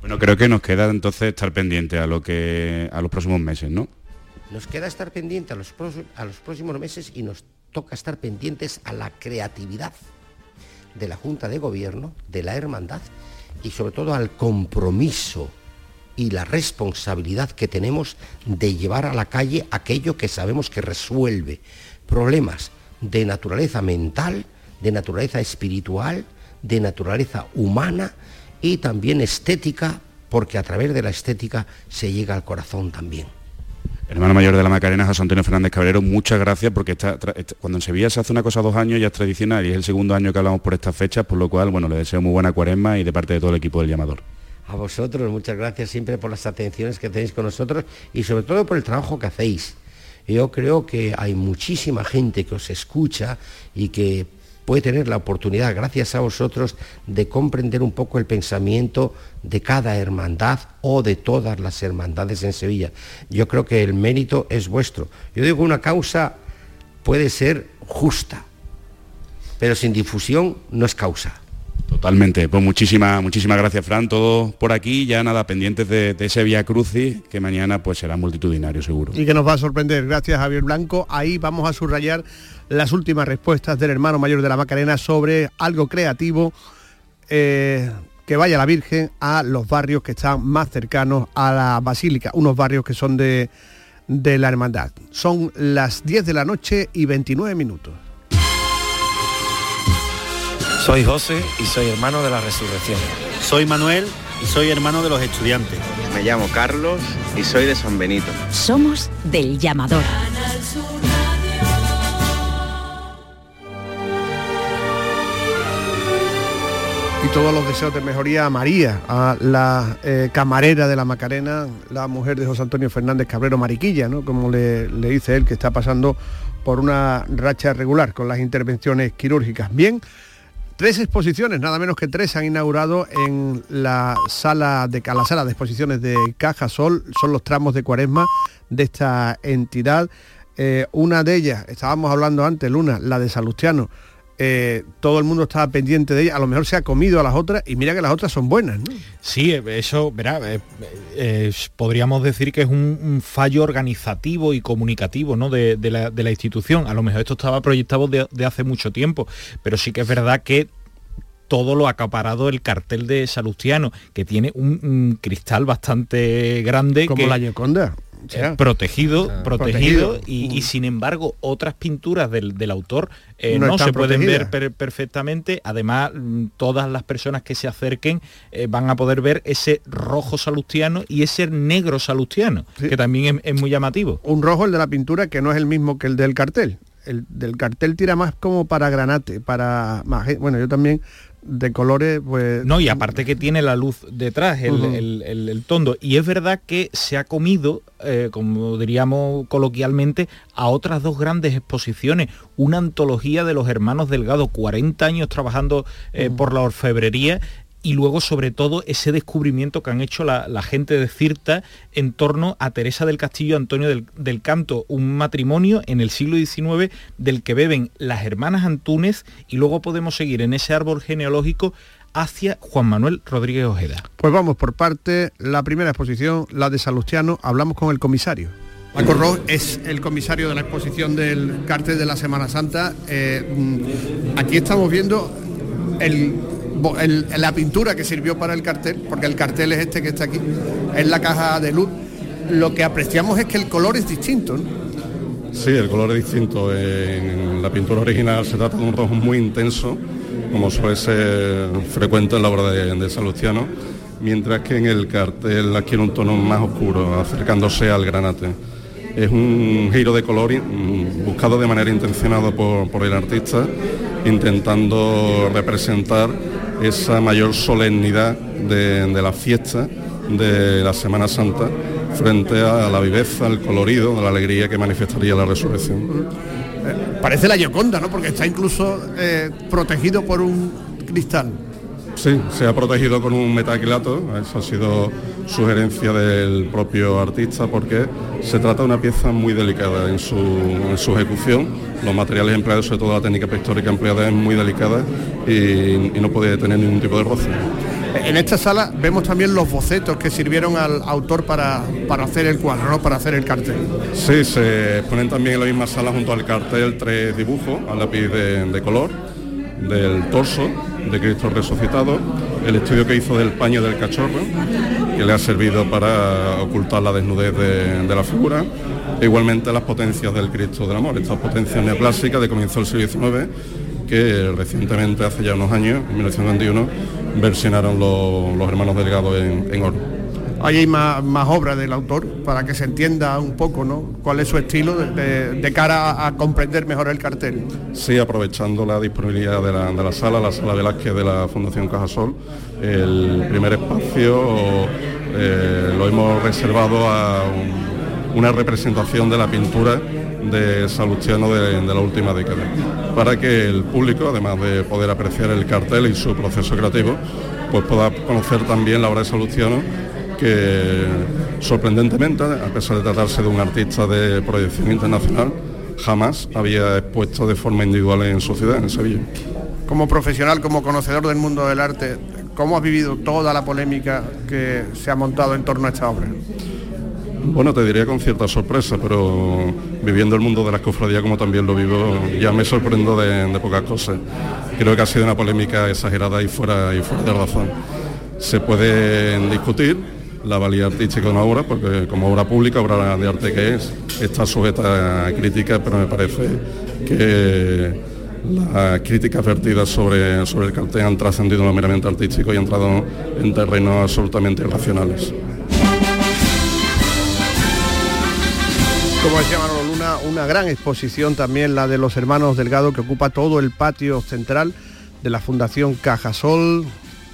Bueno, creo que nos queda entonces estar pendiente a, lo que, a los próximos meses, ¿no? Nos queda estar pendiente a los, a los próximos meses y nos toca estar pendientes a la creatividad de la Junta de Gobierno, de la Hermandad y sobre todo al compromiso y la responsabilidad que tenemos de llevar a la calle aquello que sabemos que resuelve problemas de naturaleza mental, de naturaleza espiritual, de naturaleza humana y también estética, porque a través de la estética se llega al corazón también. Hermano mayor de la Macarena, José Antonio Fernández Cabrero, muchas gracias porque cuando en Sevilla se hace una cosa dos años ya es tradicional y es el segundo año que hablamos por estas fechas, por lo cual, bueno, le deseo muy buena cuaresma y de parte de todo el equipo del llamador. A vosotros, muchas gracias siempre por las atenciones que tenéis con nosotros y sobre todo por el trabajo que hacéis. Yo creo que hay muchísima gente que os escucha y que puede tener la oportunidad, gracias a vosotros, de comprender un poco el pensamiento de cada hermandad o de todas las hermandades en Sevilla. Yo creo que el mérito es vuestro. Yo digo, una causa puede ser justa, pero sin difusión no es causa. Totalmente, pues muchísimas muchísimas gracias Fran, todo por aquí, ya nada, pendientes de, ese Vía Crucis, que mañana pues será multitudinario seguro. Y que nos va a sorprender, gracias Javier Blanco, ahí vamos a subrayar las últimas respuestas del hermano mayor de la Macarena sobre algo creativo, eh, que vaya la Virgen a los barrios que están más cercanos a la Basílica, unos barrios que son de, de la Hermandad. Son las 10 de la noche y 29 minutos. Soy José y soy hermano de la resurrección. Soy Manuel y soy hermano de los estudiantes. Me llamo Carlos y soy de San Benito. Somos del llamador. Y todos los deseos de mejoría a María, a la eh, camarera de la Macarena, la mujer de José Antonio Fernández Cabrero Mariquilla, ¿no? como le, le dice él, que está pasando por una racha regular con las intervenciones quirúrgicas. Bien, Tres exposiciones, nada menos que tres, han inaugurado en la sala de la sala de exposiciones de Caja Sol, son los tramos de cuaresma de esta entidad. Eh, una de ellas, estábamos hablando antes, Luna, la de Salustiano, eh, todo el mundo estaba pendiente de ella, a lo mejor se ha comido a las otras y mira que las otras son buenas, ¿no? Sí, eso, verá, eh, podríamos decir que es un, fallo organizativo y comunicativo ¿no? de, la, institución. A lo mejor esto estaba proyectado de, hace mucho tiempo, pero sí que es verdad que todo lo acaparado el cartel de Salustiano, que tiene un, cristal bastante grande. Como la Gioconda. Eh, protegido, protegido, y, mm. sin embargo otras pinturas del, autor eh, no, se pueden ver perfectamente. Además, mm, todas las personas que se acerquen eh, van a poder ver ese rojo salustiano y ese negro salustiano, que también es, muy llamativo. Un rojo el de la pintura que no es el mismo que el del cartel. El del cartel tira más como para granate, para... Bueno, yo también de colores, pues... No, y aparte que tiene la luz detrás, el, tondo. Y es verdad que se ha comido, eh, como diríamos coloquialmente, a otras dos grandes exposiciones. Una antología de los hermanos Delgado, 40 años trabajando eh, por la orfebrería y luego sobre todo ese descubrimiento que han hecho la, gente de Cirta en torno a Teresa del Castillo Antonio del, Canto, un matrimonio en el siglo XIX del que beben las hermanas Antúnez y luego podemos seguir en ese árbol genealógico hacia Juan Manuel Rodríguez Ojeda. Pues vamos por parte, la primera exposición, la de Salustiano, hablamos con el comisario. Paco Ross es el comisario de la exposición del cartel de la Semana Santa. Eh, mm, aquí estamos viendo el la pintura que sirvió para el cartel, porque el cartel es este que está aquí, es la caja de luz, lo que apreciamos es que el color es distinto. Sí, el color es distinto. En la pintura original se trata de un rojo muy intenso, como suele ser frecuente en la obra de, de Salustiano, mientras que en el cartel adquiere un tono más oscuro, acercándose al granate. Es un giro de color buscado de manera intencionada por, por el artista, intentando representar esa mayor solemnidad de, la fiesta de la Semana Santa frente a la viveza, el colorido, la alegría que manifestaría la resurrección. Eh, parece la Gioconda, ¿no? Porque está incluso eh, protegido por un cristal. Sí, se ha protegido con un metaquilato, eso ha sido sugerencia del propio artista porque se trata de una pieza muy delicada en su, ejecución. Los materiales empleados, sobre todo la técnica pictórica empleada es muy delicada y, no puede tener ningún tipo de roce. En esta sala vemos también los bocetos que sirvieron al autor para, para hacer el cuadro, ¿no? para hacer el cartel. Sí, se ponen también en la misma sala junto al cartel tres dibujos a lápiz de color del torso de Cristo resucitado, el estudio que hizo del paño del cachorro, que le ha servido para ocultar la desnudez de, la figura, e igualmente las potencias del Cristo del Amor, estas potencias neoclásicas de comienzo del siglo XIX, que recientemente, hace ya unos años, en 1921, versionaron los, hermanos Delgado en oro. Ahí hay más, obras del autor para que se entienda un poco ¿no? cuál es su estilo de, cara a, comprender mejor el cartel. Sí, aprovechando la disponibilidad de la, sala, la sala Velázquez de la Fundación Cajasol, el primer espacio eh, lo hemos reservado a una representación de la pintura de Salustiano de, de, la última década, para que el público, además de poder apreciar el cartel y su proceso creativo, pues pueda conocer también la obra de Salustiano que sorprendentemente, a pesar de tratarse de un artista de proyección internacional, jamás había expuesto de forma individual en su ciudad, en Sevilla. Como profesional, como conocedor del mundo del arte, ¿cómo has vivido toda la polémica que se ha montado en torno a esta obra? Bueno, te diría con cierta sorpresa, pero viviendo el mundo de las cofradías como también lo vivo, ya me sorprendo de, pocas cosas. Creo que ha sido una polémica exagerada y fuera, y fuera de razón. Se puede discutir, la valía artística de una obra, porque como obra pública, obra de arte que es, está sujeta a críticas, pero me parece que las críticas vertidas sobre, sobre el cartel han trascendido lo meramente artístico y han entrado en terrenos absolutamente irracionales. Como decía Manolo Luna, una gran exposición también la de los hermanos Delgado que ocupa todo el patio central de la Fundación Cajasol,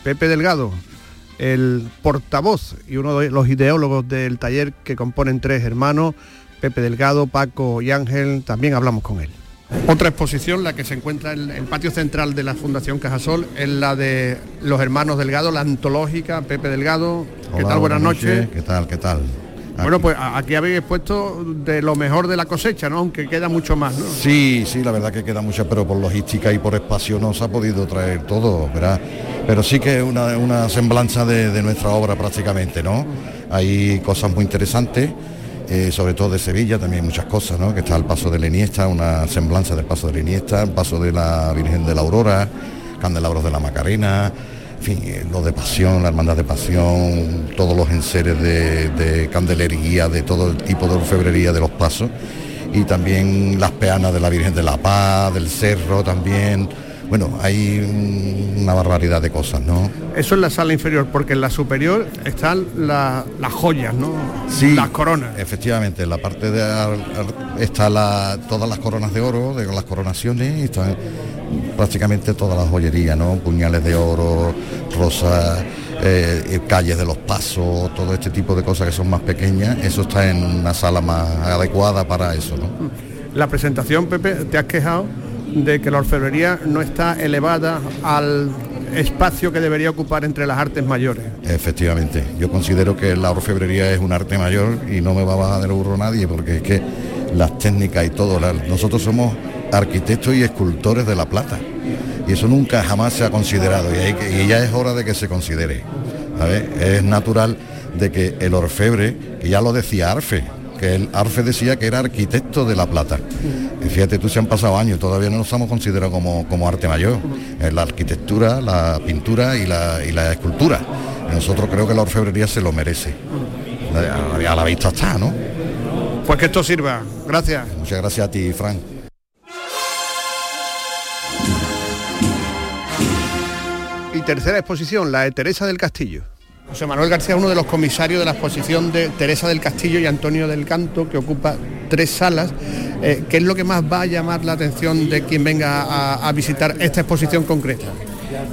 Pepe Delgado, el portavoz y uno de los ideólogos del taller que componen tres hermanos, Pepe Delgado, Paco y Ángel, también hablamos con él. Otra exposición, la que se encuentra en el patio central de la Fundación Cajasol, es la de los hermanos Delgado, la antológica, Pepe Delgado. ¿Qué tal? Buenas, noches. ¿Qué tal? ¿Qué tal? Bueno, pues aquí habéis expuesto de lo mejor de la cosecha, ¿no? Aunque queda mucho más, ¿no? Sí, sí, la verdad que queda mucho, pero por logística y por espacio no se ha podido traer todo, ¿verdad? Pero sí que es una, una semblanza de, de nuestra obra prácticamente, ¿no? Hay cosas muy interesantes. Eh, sobre todo de Sevilla, también hay muchas cosas, ¿no? que está el paso de la Iniesta, una semblanza del paso de la Iniesta, el paso de la Virgen de la Aurora, candelabros de la Macarena, en fin, eh, lo de pasión, la hermandad de pasión, todos los enseres de, de candelería, de todo el tipo de orfebrería de los pasos, y también las peanas de la Virgen de la Paz, del Cerro también. Bueno, hay una barbaridad de cosas, ¿no? Eso es la sala inferior, porque en la superior están la- las joyas, ¿no? Sí, Las coronas. Efectivamente, en la parte de está la, todas las coronas de oro, de las coronaciones, están prácticamente toda la joyería, ¿no? Puñales de oro, rosas, eh, eh, calles de los pasos, todo este tipo de cosas que son más pequeñas, eso está en una sala más adecuada para eso, ¿no? La presentación, Pepe, te has quejado de que la orfebrería no está elevada al espacio que debería ocupar entre las artes mayores. Efectivamente, yo considero que la orfebrería es un arte mayor y no me va a bajar del burro nadie porque es que las técnicas y todo, la- nosotros somos arquitectos y escultores de la plata y eso nunca jamás se ha considerado y, hay que- y ya es hora de que se considere. ¿sabes? Es natural de que el orfebre, que ya lo decía Arfe, que el Arfe decía que era arquitecto de la plata. Y fíjate, tú se han pasado años, todavía no nos estamos considerados como, como arte mayor. Es la arquitectura, la pintura y la, y la escultura. Y nosotros creo que la orfebrería se lo merece. A, a la vista está, ¿no? Pues que esto sirva. Gracias. Muchas gracias a ti, Frank. Tercera exposición, la de Teresa del Castillo. José Manuel García es uno de los comisarios de la exposición de Teresa del Castillo y Antonio del Canto, que ocupa tres salas. Eh, ¿Qué es lo que más va a llamar la atención de quien venga a, a visitar esta exposición concreta?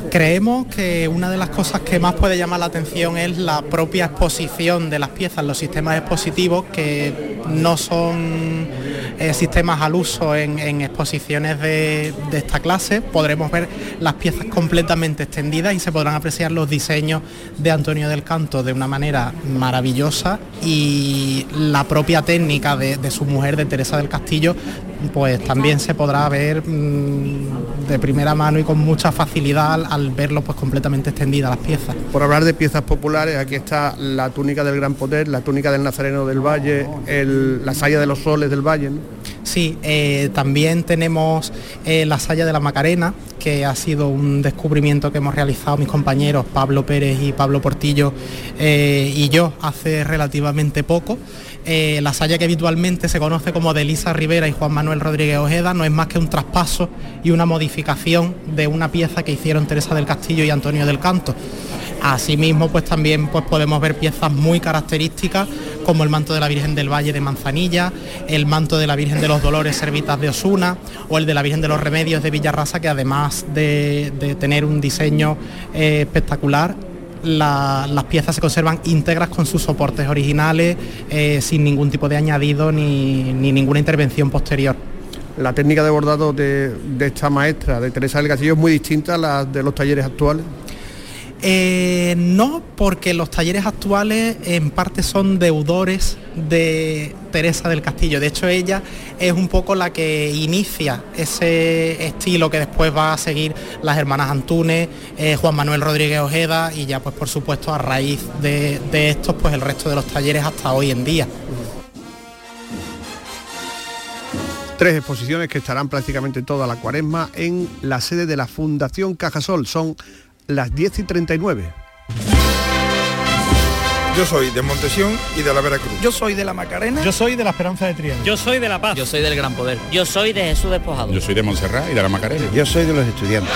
Creemos que una de las cosas que más puede llamar la atención es la propia exposición de las piezas, los sistemas expositivos que no son sistemas al uso en, exposiciones de, de esta clase. Podremos ver las piezas completamente extendidas y se podrán apreciar los diseños de Antonio del Canto de una manera maravillosa y la propia técnica de, de su mujer, de Teresa del Castillo, pues también se podrá ver mm, de primera mano y con mucha facilidad al, al verlo pues completamente extendidas las piezas. Por hablar de piezas populares, aquí está la túnica del Gran Poder, la túnica del Nazareno del Valle, el- la saya de los soles del Valle. ¿no? Sí, eh, también tenemos eh, la saya de la Macarena, que ha sido un descubrimiento que hemos realizado mis compañeros Pablo Pérez y Pablo Portillo eh, y yo hace relativamente poco. Eh, la saya que habitualmente se conoce como de Elisa Rivera y Juan Manuel Rodríguez Ojeda no es más que un traspaso y una modificación de una pieza que hicieron Teresa del Castillo y Antonio del Canto. Asimismo, pues también pues, podemos ver piezas muy características como el manto de la Virgen del Valle de Manzanilla, el manto de la Virgen de los Dolores Servitas de Osuna o el de la Virgen de los Remedios de Villarrasa, que además de, de tener un diseño eh, espectacular, la- las piezas se conservan íntegras con sus soportes originales, eh, sin ningún tipo de añadido ni, ni ninguna intervención posterior. La técnica de bordado de, de esta maestra, de Teresa del Castillo, es muy distinta a la de los talleres actuales. Eh, no, porque los talleres actuales en parte son deudores de Teresa del Castillo. De hecho, ella es un poco la que inicia ese estilo que después va a seguir las hermanas Antunes, eh, Juan Manuel Rodríguez Ojeda y ya pues por supuesto a raíz de, de estos pues el resto de los talleres hasta hoy en día. Tres exposiciones que estarán prácticamente toda la cuaresma en la sede de la Fundación Cajasol. Son las 10 y 39. Yo soy de Montesión y de la Veracruz. Yo soy de la Macarena. Yo soy de la Esperanza de Triana. Yo soy de La Paz. Yo soy del Gran Poder. Yo soy de Jesús Despojado. Yo soy de Montserrat y de la Macarena. Yo soy de los estudiantes.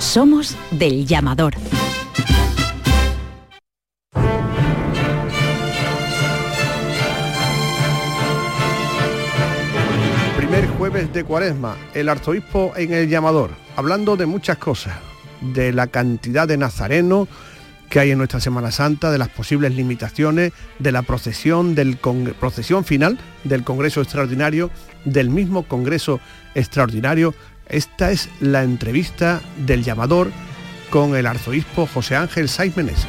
Somos del llamador. Primer jueves de cuaresma, el arzobispo en el llamador, hablando de muchas cosas. de la cantidad de nazarenos que hay en nuestra Semana Santa, de las posibles limitaciones, de la procesión, del procesión final del Congreso Extraordinario, del mismo Congreso Extraordinario. Esta es la entrevista del llamador con el arzobispo José Ángel Saiz Meneses.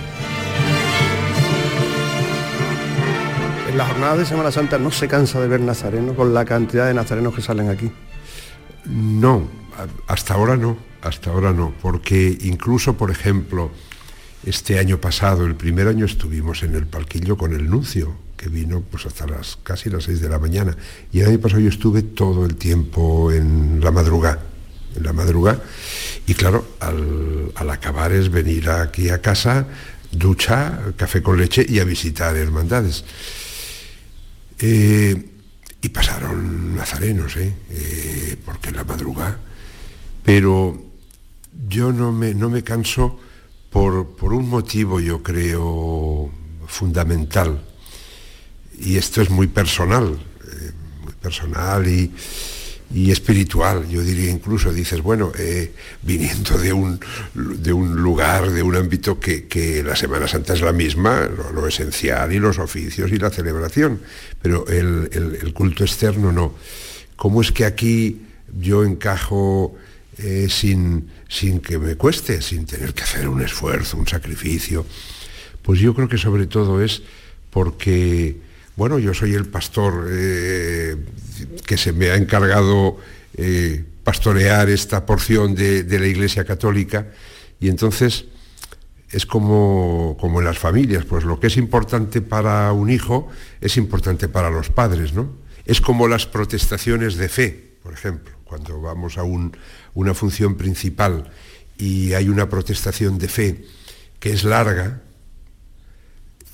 En la jornada de Semana Santa no se cansa de ver nazarenos con la cantidad de nazarenos que salen aquí. No, hasta ahora no, hasta ahora no, porque incluso, por ejemplo, este año pasado, el primer año estuvimos en el palquillo con el nuncio, que vino pues hasta las casi las 6 de la mañana. Y el año pasado yo estuve todo el tiempo en la madrugada, en la madrugada. Y claro, al, acabar es venir aquí a casa, ducha, café con leche y a visitar hermandades. Eh, y pasaron nazarenos, ¿eh? ¿eh? porque en la madrugada. Pero yo no me, no me canso por, un motivo, yo creo, fundamental. Y esto es muy personal, eh, muy personal y, espiritual, yo diría incluso, dices, bueno, eh, viniendo de un, de un lugar, de un ámbito que, la Semana Santa es la misma, lo, esencial y los oficios y la celebración, pero el, el, culto externo no. ¿Cómo es que aquí yo encajo eh, sin, sin que me cueste, sin tener que hacer un esfuerzo, un sacrificio. Pues yo creo que sobre todo es porque, bueno, yo soy el pastor eh, que se me ha encargado eh, pastorear esta porción de, la Iglesia Católica y entonces es como, como en las familias, pues lo que es importante para un hijo es importante para los padres, ¿no? Es como las protestaciones de fe, por ejemplo, cuando vamos a un, una función principal y hay una protestación de fe que es larga,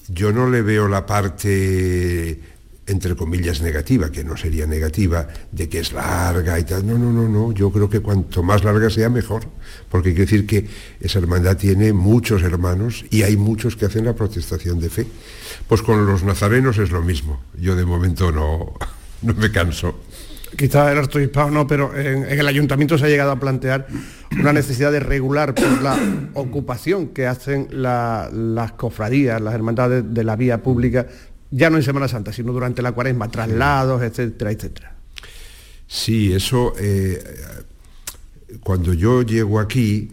yo no le veo la parte, entre comillas, negativa, que no sería negativa, de que es larga y tal. No, no, no, no. Yo creo que cuanto más larga sea, mejor. Porque quiere decir que esa hermandad tiene muchos hermanos y hay muchos que hacen la protestación de fe. Pues con los nazarenos es lo mismo. Yo de momento no, no me canso quizás el arzobispado no, pero en, el ayuntamiento se ha llegado a plantear una necesidad de regular por la ocupación que hacen las cofradías, las hermandades de la vía pública, ya no en Semana Santa, sino durante la cuaresma, traslados, etcétera, etcétera. Sí, eso, eh, cuando yo llego aquí,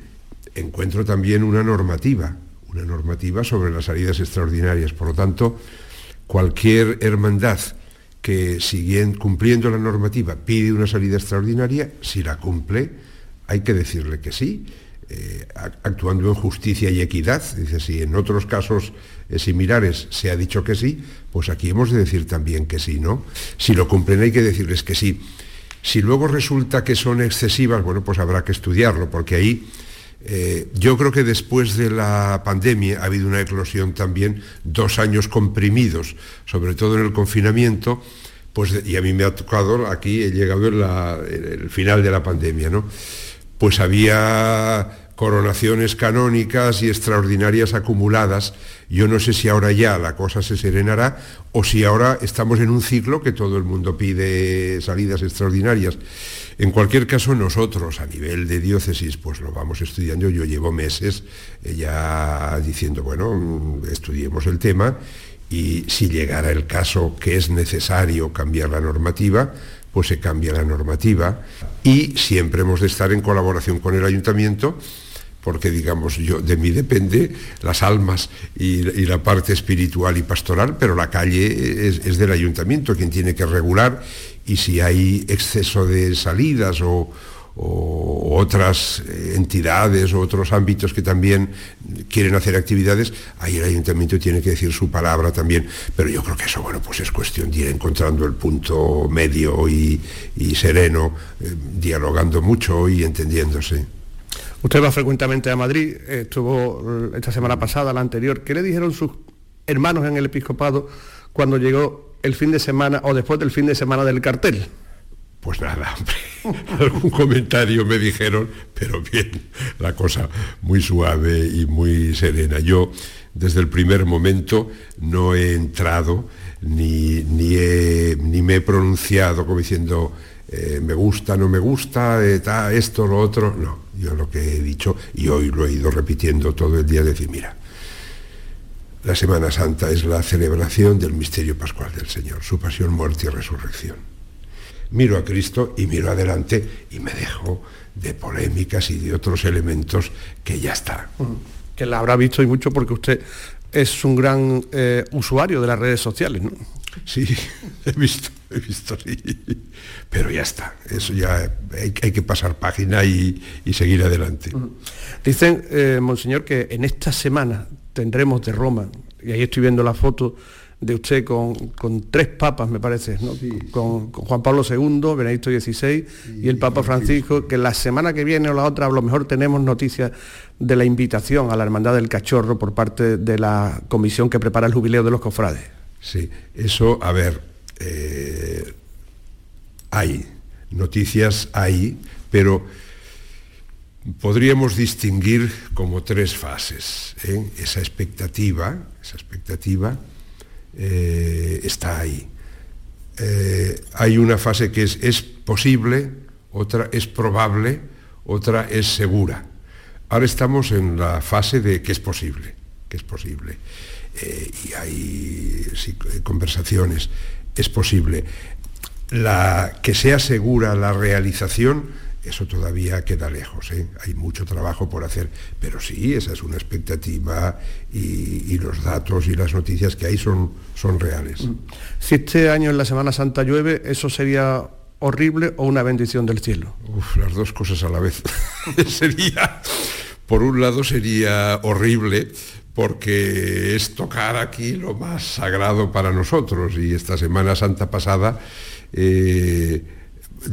encuentro también una normativa, una normativa sobre las salidas extraordinarias. Por lo tanto, cualquier hermandad que siguen cumpliendo la normativa pide una salida extraordinaria, si la cumple hay que decirle que sí, eh, actuando en justicia y equidad. Dice, si en otros casos eh, similares se ha dicho que sí, pues aquí hemos de decir también que sí, ¿no? Si lo cumplen hay que decirles que sí. Si luego resulta que son excesivas, bueno, pues habrá que estudiarlo, porque ahí eh, yo creo que después de la pandemia ha habido una eclosión también, dos años comprimidos, sobre todo en el confinamiento, pues, y a mí me ha tocado, aquí he llegado en, el final de la pandemia, ¿no? Pues había coronaciones canónicas y extraordinarias acumuladas. Yo no sé si ahora ya la cosa se serenará o si ahora estamos en un ciclo que todo el mundo pide salidas extraordinarias. En cualquier caso, nosotros a nivel de diócesis, pues lo vamos estudiando. Yo llevo meses eh, ya diciendo, bueno, mm, estudiemos el tema y si llegara el caso que es necesario cambiar la normativa, pues se cambia la normativa y siempre hemos de estar en colaboración con el ayuntamiento porque digamos de mí depende las almas y, la parte espiritual y pastoral, pero la calle es, del ayuntamiento quien tiene que regular y si hay exceso de salidas o, otras entidades o otros ámbitos que también quieren hacer actividades, ahí el ayuntamiento tiene que decir su palabra también. Pero yo creo que eso, bueno, pues es cuestión de ir encontrando el punto medio y, sereno, eh, dialogando mucho y entendiéndose. Usted va frecuentemente a Madrid, estuvo esta semana pasada, la anterior. ¿Qué le dijeron sus hermanos en el episcopado cuando llegó el fin de semana o después del fin de semana del cartel? Pues nada, algún comentario me dijeron, pero bien, la cosa muy suave y muy serena. Yo desde el primer momento no he entrado ni, ni, ni me he pronunciado como diciendo eh, me gusta, no me gusta, eh, esto, lo otro. No, yo lo que he dicho, y hoy lo he ido repitiendo todo el día, decir, mira, la Semana Santa es la celebración del misterio pascual del Señor, su pasión, muerte y resurrección. Miro a Cristo y miro adelante y me dejo de polémicas y de otros elementos que ya está. Que la habrá visto y mucho porque usted es un gran eh, usuario de las redes sociales, ¿no? Sí, he visto, he visto, sí. Pero ya está, eso ya hay, que pasar página y, seguir adelante. Dicen, eh, Monseñor, que en esta semana tendremos de Roma, y ahí estoy viendo la foto de usted con, tres papas, me parece, con, Juan Pablo II, Benedicto XVI y, el Papa Francisco, que la semana que viene o la otra a lo mejor tenemos noticias de la invitación a la Hermandad del Cachorro por parte de la comisión que prepara el jubileo de los cofrades. Sí, eso, a ver, eh, hay noticias, hay, pero podríamos distinguir como tres fases. ¿eh? Esa expectativa, esa expectativa eh, está ahí. Hay una fase que es, es posible, otra es probable, otra es segura. Ahora estamos en la fase de que es posible, que es posible. Y hay conversaciones, es posible. La, que sea segura la realización, eso todavía queda lejos, ¿eh? hay mucho trabajo por hacer, pero sí, esa es una expectativa y, los datos y las noticias que hay son, son reales. Mm. Si este año en la Semana Santa llueve, ¿eso sería horrible o una bendición del cielo? Uf, las dos cosas a la vez. sería, por un lado sería horrible, porque es tocar aquí lo más sagrado para nosotros y esta Semana Santa pasada eh,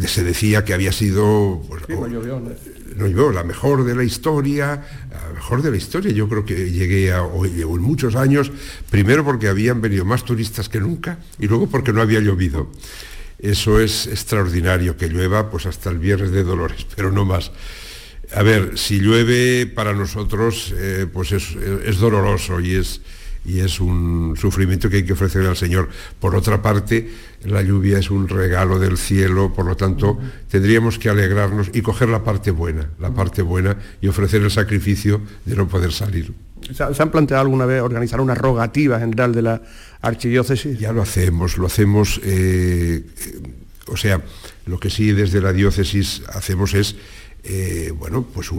se decía que había sido pues, no, la mejor de la historia, la mejor de la historia. Yo creo que llegué a hoy en muchos años, primero porque habían venido más turistas que nunca y luego porque no había llovido. Eso es extraordinario, que llueva pues hasta el viernes de Dolores, pero no más. A ver, si llueve para nosotros, eh, pues es, es doloroso y es, y es un sufrimiento que hay que ofrecer al Señor. Por otra parte, la lluvia es un regalo del cielo, por lo tanto, tendríamos que alegrarnos y coger la parte buena, la parte buena y ofrecer el sacrificio de no poder salir. ¿Se han planteado alguna vez organizar una rogativa general de la archidiócesis? Ya lo hacemos, lo hacemos, eh, o sea, lo que sí desde la diócesis hacemos es eh, bueno, pues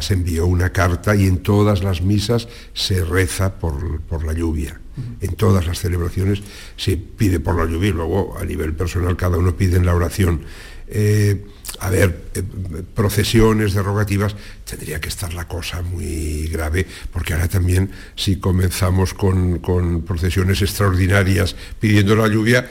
se envió una carta y en todas las misas se reza por, la lluvia. En todas las celebraciones se pide por la lluvia y luego a nivel personal cada uno pide en la oración. Eh, a ver, eh, procesiones derogativas, tendría que estar la cosa muy grave, porque ahora también si comenzamos con, con procesiones extraordinarias pidiendo la lluvia,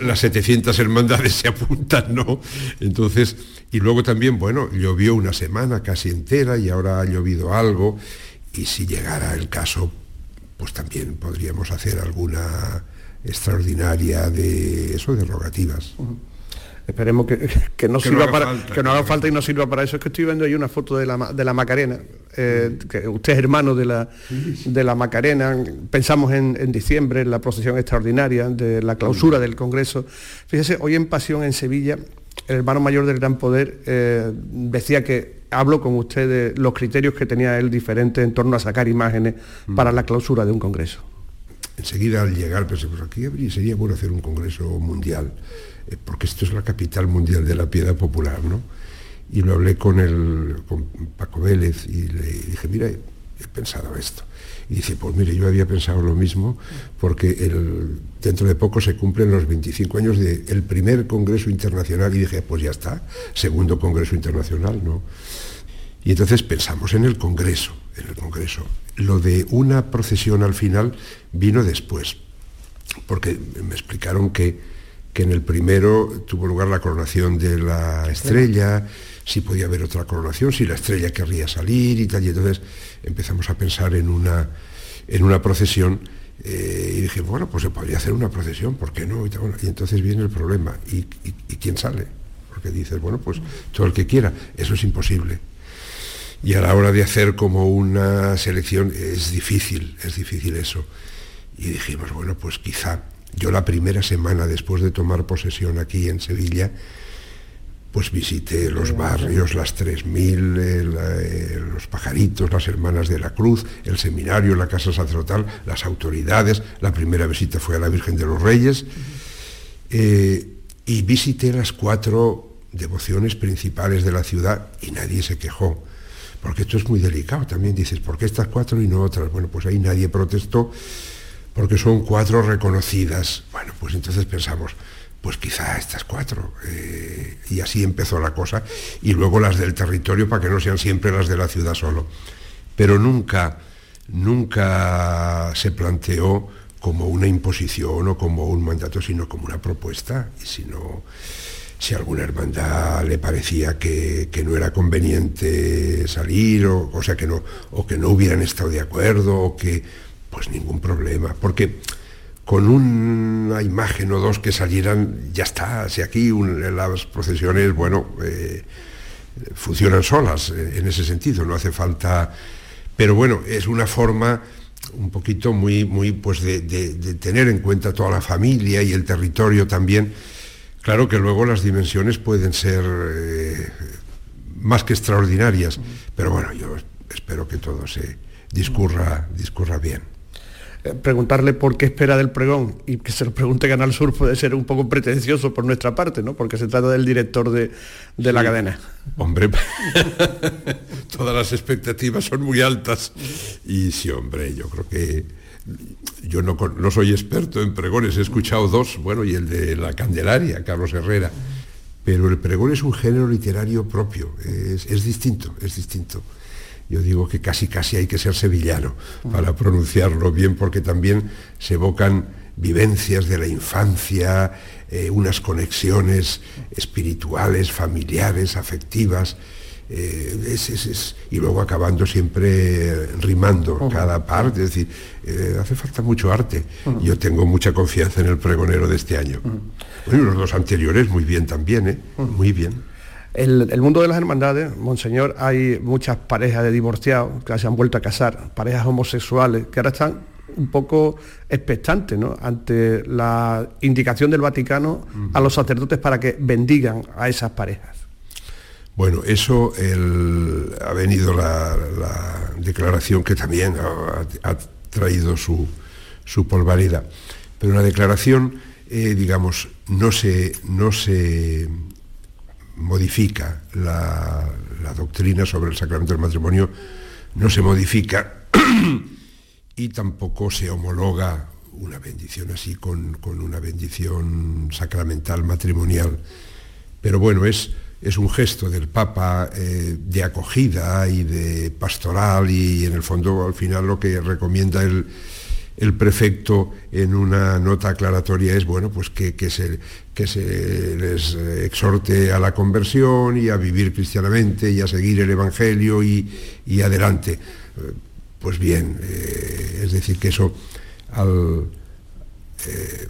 las 700 hermandades se apuntan, ¿no? Entonces, y luego también, bueno, llovió una semana casi entera y ahora ha llovido algo, y si llegara el caso, pues también podríamos hacer alguna extraordinaria de eso, derogativas. Esperemos que, no, sirva para, que no haga falta y no sirva para eso. Es que estoy viendo ahí una foto de la, de la Macarena, eh, que usted es hermano de la, de la Macarena. Pensamos en, diciembre, en la procesión extraordinaria de la clausura del Congreso. Fíjese, hoy en Pasión en Sevilla, el hermano mayor del Gran Poder eh, decía que hablo con usted de los criterios que tenía él diferentes en torno a sacar imágenes mm. para la clausura de un Congreso. Enseguida al llegar pensé, pues aquí sería bueno hacer un Congreso mundial eh, porque esto es la capital mundial de la piedad popular, ¿no? Y lo hablé con, Paco Vélez y le dije, mira, he, pensado esto. Y dice, pues mire, yo había pensado lo mismo, porque dentro de poco se cumplen los 25 años del primer Congreso Internacional y dije, pues ya está, segundo Congreso Internacional, ¿no? Y entonces pensamos en el Congreso, en el Congreso. Lo de una procesión al final vino después, porque me explicaron que que en el primero tuvo lugar la coronación de la estrella, si podía haber otra coronación, si la estrella querría salir y tal. Y entonces empezamos a pensar en una, en una procesión eh, y dije, bueno, pues se podría hacer una procesión, ¿por qué no? Y, entonces viene el problema, ¿Y, quién sale? Porque dices, bueno, pues todo el que quiera, eso es imposible. Y a la hora de hacer como una selección es difícil, es difícil eso. Y dijimos, bueno, pues quizá yo la primera semana después de tomar posesión aquí en Sevilla, pues visité los barrios, las 3000, eh, los pajaritos, las hermanas de la Cruz, el seminario, la casa sacerdotal, las autoridades. La primera visita fue a la Virgen de los Reyes. Eh, y visité las cuatro devociones principales de la ciudad y nadie se quejó. Porque esto es muy delicado. También dices, ¿por qué estas cuatro y no otras? Bueno, pues ahí nadie protestó porque son cuatro reconocidas. Bueno, pues entonces pensamos, pues quizá estas cuatro. Eh, y así empezó la cosa. Y luego las del territorio para que no sean siempre las de la ciudad solo. Pero nunca, nunca se planteó como una imposición o como un mandato, sino como una propuesta. Y si no, si a alguna hermandad le parecía que, no era conveniente salir, o, o, sea que no, o que no hubieran estado de acuerdo, o que, pues ningún problema. Porque con una imagen o dos que salieran, ya está, si aquí las procesiones, bueno, eh, funcionan solas eh, en ese sentido, no hace falta, pero bueno, es una forma un poquito muy, muy, pues de, tener en cuenta toda la familia y el territorio también. Claro que luego las dimensiones pueden ser eh, más que extraordinarias, pero bueno, yo espero que todo se discurra, discurra bien. Preguntarle por qué espera del pregón y que se lo pregunte Canal Sur puede ser un poco pretencioso por nuestra parte, ¿no? Porque se trata del director de, la cadena. Hombre, todas las expectativas son muy altas. Y sí, hombre, yo creo que yo no, no soy experto en pregones, he escuchado dos, bueno, y el de la Candelaria, Carlos Herrera. Pero el pregón es un género literario propio, es, es distinto, es distinto yo digo que casi casi hay que ser sevillano para pronunciarlo bien, porque también se evocan vivencias de la infancia, eh, unas conexiones espirituales, familiares, afectivas, eh, y luego acabando siempre rimando cada parte, es decir, eh, hace falta mucho arte. Yo tengo mucha confianza en el pregonero de este año. Bueno, los dos anteriores muy bien también, muy bien. El, mundo de las hermandades, Monseñor, hay muchas parejas de divorciados que se han vuelto a casar, parejas homosexuales, que ahora están un poco expectantes ante la indicación del Vaticano a los sacerdotes para que bendigan a esas parejas. Bueno, eso ha venido la, declaración que también ha, traído su, su, polvareda. Pero la declaración, eh, digamos, no se, no se modifica la, doctrina sobre el sacramento del matrimonio, no se modifica y tampoco se homologa una bendición así con, una bendición sacramental matrimonial. Pero bueno, es, es un gesto del Papa eh, de acogida y de pastoral y en el fondo al final lo que recomienda el, el prefecto en una nota aclaratoria es bueno pues que, se, que se les exhorte a la conversión y a vivir cristianamente y a seguir el Evangelio y, adelante. Eh, pues bien, eh, es decir, que eso al eh,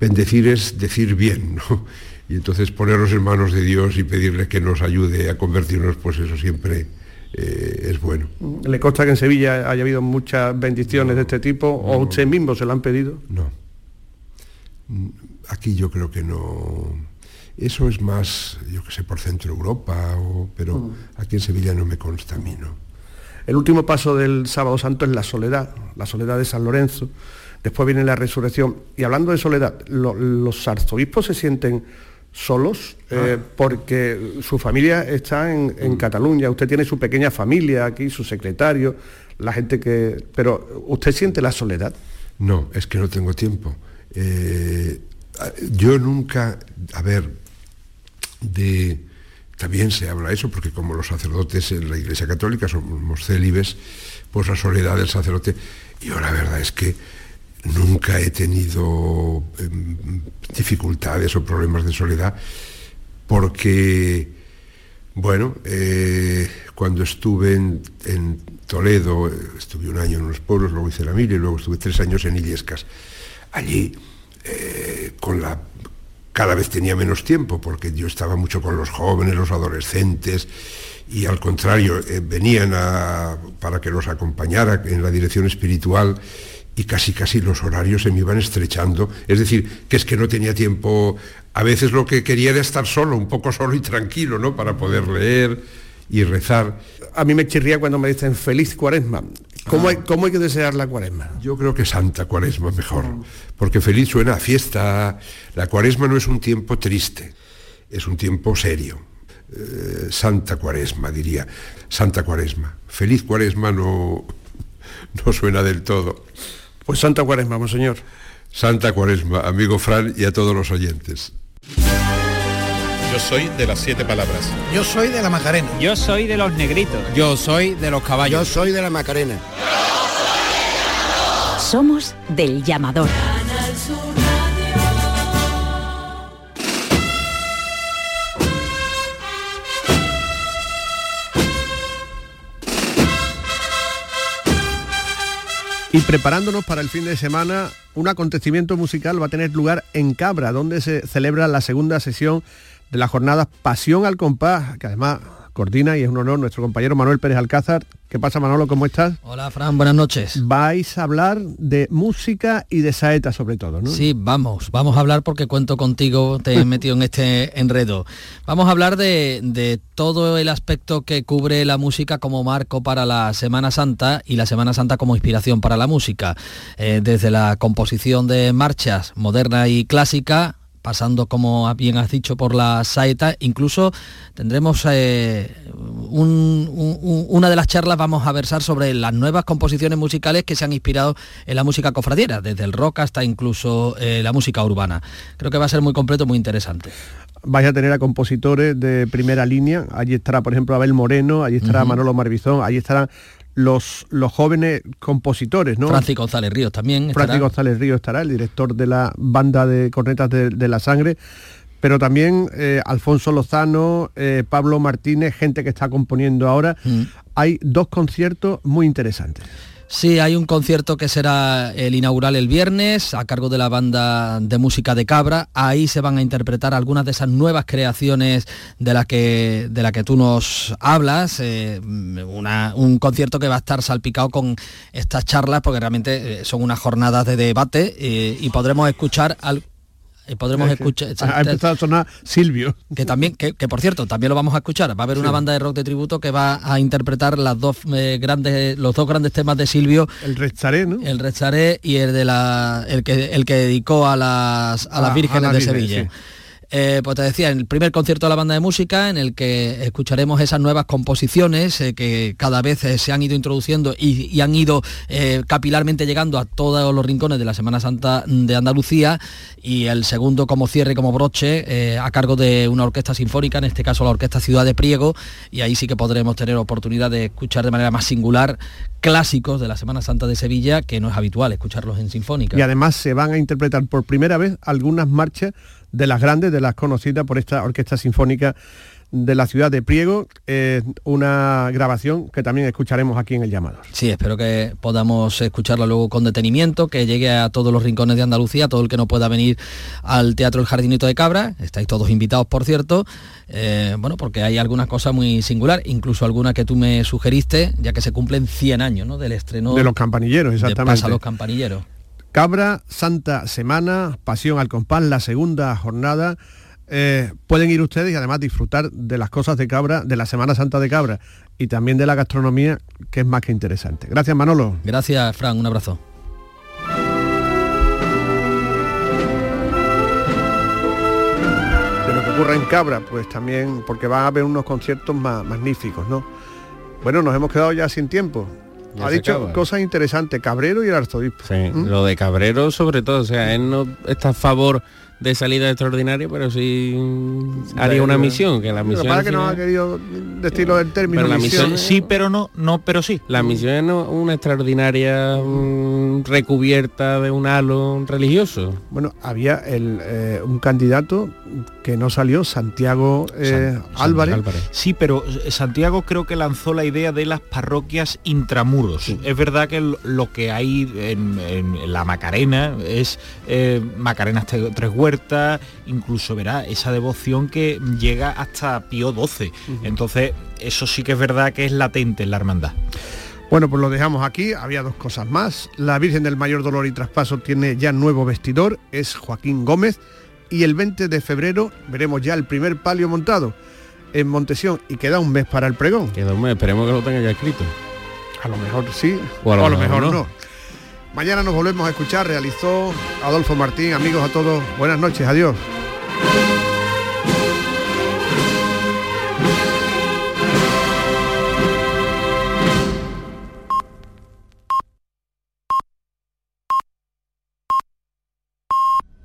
bendecir es decir bien, ¿no? Y entonces ponernos en manos de Dios y pedirle que nos ayude a convertirnos, pues eso siempre eh, es bueno. ¿Le consta que en Sevilla haya habido muchas bendiciones de este tipo o usted mismo se lo han pedido? No. Mm, aquí yo creo que no. Eso es más, yo que sé, por Centro Europa, pero mm. aquí en Sevilla no me consta a mí, ¿no? El último paso del sábado santo es la soledad, la soledad de San Lorenzo. Después viene la resurrección. Y hablando de soledad, los arzobispos se sienten solos, eh, ah. porque su familia está en, mm. Cataluña, usted tiene su pequeña familia aquí, su secretario, la gente que... Pero ¿usted siente la soledad? No, es que no tengo tiempo. Eh, yo nunca, a ver, de... También se habla eso, porque como los sacerdotes en la Iglesia Católica somos célibes, pues la soledad del sacerdote... Yo la verdad es que nunca he tenido em, dificultades o problemas de soledad porque, bueno, eh, cuando estuve en, Toledo, estuve un año en los pueblos, luego hice la mil y luego estuve tres años en Illescas. Allí, eh, con la cada vez tenía menos tiempo porque yo estaba mucho con los jóvenes, los adolescentes y al contrario, eh, venían para que los acompañara en la dirección espiritual y casi casi los horarios se me iban estrechando. Es decir, que es que no tenía tiempo, a veces lo que quería era estar solo, un poco solo y tranquilo, ¿no? Para poder leer y rezar. A mí me chirría cuando me dicen feliz cuaresma. ¿Cómo, hay, ¿Cómo hay que desear la cuaresma? Yo creo que Santa Cuaresma mejor, porque feliz suena a fiesta. La cuaresma no es un tiempo triste, es un tiempo serio. Eh, Santa Cuaresma, diría. Santa Cuaresma. Feliz Cuaresma no, no suena del todo. Pues Santa Cuaresma, monseñor. Santa Cuaresma, amigo Fran y a todos los oyentes. Yo soy de las siete palabras. Yo soy de la Macarena. Yo soy de los negritos. Yo soy de los caballos. Yo soy de la Macarena. Somos del llamador. Y preparándonos para el fin de semana, un acontecimiento musical va a tener lugar en Cabra, donde se celebra la segunda sesión de la jornada Pasión al Compás, que además coordina y es un honor nuestro compañero Manuel Pérez Alcázar. ¿Qué pasa Manolo? ¿Cómo estás? Hola Fran, buenas noches. Vais a hablar de música y de saeta sobre todo, ¿no? Sí, vamos, vamos a hablar porque cuento contigo, te he metido en este enredo. Vamos a hablar de, de, todo el aspecto que cubre la música como marco para la Semana Santa y la Semana Santa como inspiración para la música. Eh, desde la composición de marchas moderna y clásica pasando, como bien has dicho, por la saeta. Incluso tendremos eh, un, un, una de las charlas, vamos a versar sobre las nuevas composiciones musicales que se han inspirado en la música cofradiera, desde el rock hasta incluso eh, la música urbana. Creo que va a ser muy completo, muy interesante vais a tener a compositores de primera línea. Allí estará, por ejemplo, Abel Moreno, allí estará uh -huh. Manolo Marbizón, allí estarán los, los jóvenes compositores, ¿no? Francis González Ríos también. Francis González Ríos estará, el director de la banda de cornetas de, de la sangre. Pero también eh, Alfonso Lozano, eh, Pablo Martínez, gente que está componiendo ahora. Mm. Hay dos conciertos muy interesantes. Sí, hay un concierto que será el inaugural el viernes a cargo de la banda de música de Cabra. Ahí se van a interpretar algunas de esas nuevas creaciones de las que, de la que tú nos hablas. Eh, un concierto que va a estar salpicado con estas charlas porque realmente son unas jornadas de debate eh, y podremos escuchar al, podremos escuchar ha empezado a sonar Silvio que también que, que, por cierto también lo vamos a escuchar va a haber sí. una banda de rock de tributo que va a interpretar las dos eh, grandes los dos grandes temas de Silvio el Recharé ¿no? el Recharé y el de la el que el que dedicó a las a las vírgenes a la de Sevilla sí. Eh, pues te decía, en el primer concierto de la banda de música, en el que escucharemos esas nuevas composiciones eh, que cada vez eh, se han ido introduciendo y, han ido eh, capilarmente llegando a todos los rincones de la Semana Santa de Andalucía, y el segundo como cierre, como broche, a cargo de una orquesta sinfónica, en este caso la Orquesta Ciudad de Priego, y ahí sí que podremos tener oportunidad de escuchar de manera más singular clásicos de la Semana Santa de Sevilla, que no es habitual escucharlos en sinfónica. Y además se van a interpretar por primera vez algunas marchas de las grandes, de las conocidas por esta Orquesta Sinfónica de la ciudad de Priego, eh, una grabación que también escucharemos aquí en el llamador. Sí, espero que podamos escucharla luego con detenimiento, que llegue a todos los rincones de Andalucía, todo el que no pueda venir al Teatro El Jardinito de Cabra, estáis todos invitados por cierto, eh, bueno, porque hay algunas cosas muy singular, incluso alguna que tú me sugeriste, ya que se cumplen 100 años ¿no? del estreno de los campanilleros, exactamente. De Pasa los campanilleros. Cabra, Santa Semana, Pasión al Compás, la segunda jornada. Eh, pueden ir ustedes y además disfrutar de las cosas de Cabra, de la Semana Santa de Cabra y también de la gastronomía, que es más que interesante. Gracias, Manolo. Gracias, Fran. Un abrazo. De lo que ocurre en Cabra, pues también, porque van a haber unos conciertos más, magníficos, ¿no? Bueno, nos hemos quedado ya sin tiempo. Ya ha dicho acaba. cosas interesantes, Cabrero y el arzobispo. Sí, ¿Mm? lo de Cabrero sobre todo, o sea, él no está a favor de salida extraordinaria, pero sí haría una misión, que la misión... Para que no ha querido decirlo del término. Pero la misión, misión, sí, pero no, no, pero sí. La misión es no, una extraordinaria recubierta de un halo religioso. Bueno, había el, eh, un candidato que no salió, Santiago eh, San, Álvarez. Álvarez. Sí, pero Santiago creo que lanzó la idea de las parroquias intramuros. Sí. Es verdad que lo que hay en, en la Macarena es eh, Macarenas tres incluso verá esa devoción que llega hasta Pío XII. Uh -huh. Entonces, eso sí que es verdad que es latente en la hermandad. Bueno, pues lo dejamos aquí. Había dos cosas más. La Virgen del Mayor Dolor y Traspaso tiene ya nuevo vestidor, es Joaquín Gómez. Y el 20 de febrero veremos ya el primer palio montado en Montesión y queda un mes para el pregón. Queda un mes, esperemos que lo tenga ya escrito. A lo mejor sí, O a lo o a lo mejor mejor no. no. Mañana nos volvemos a escuchar. Realizó Adolfo Martín. Amigos a todos, buenas noches, adiós.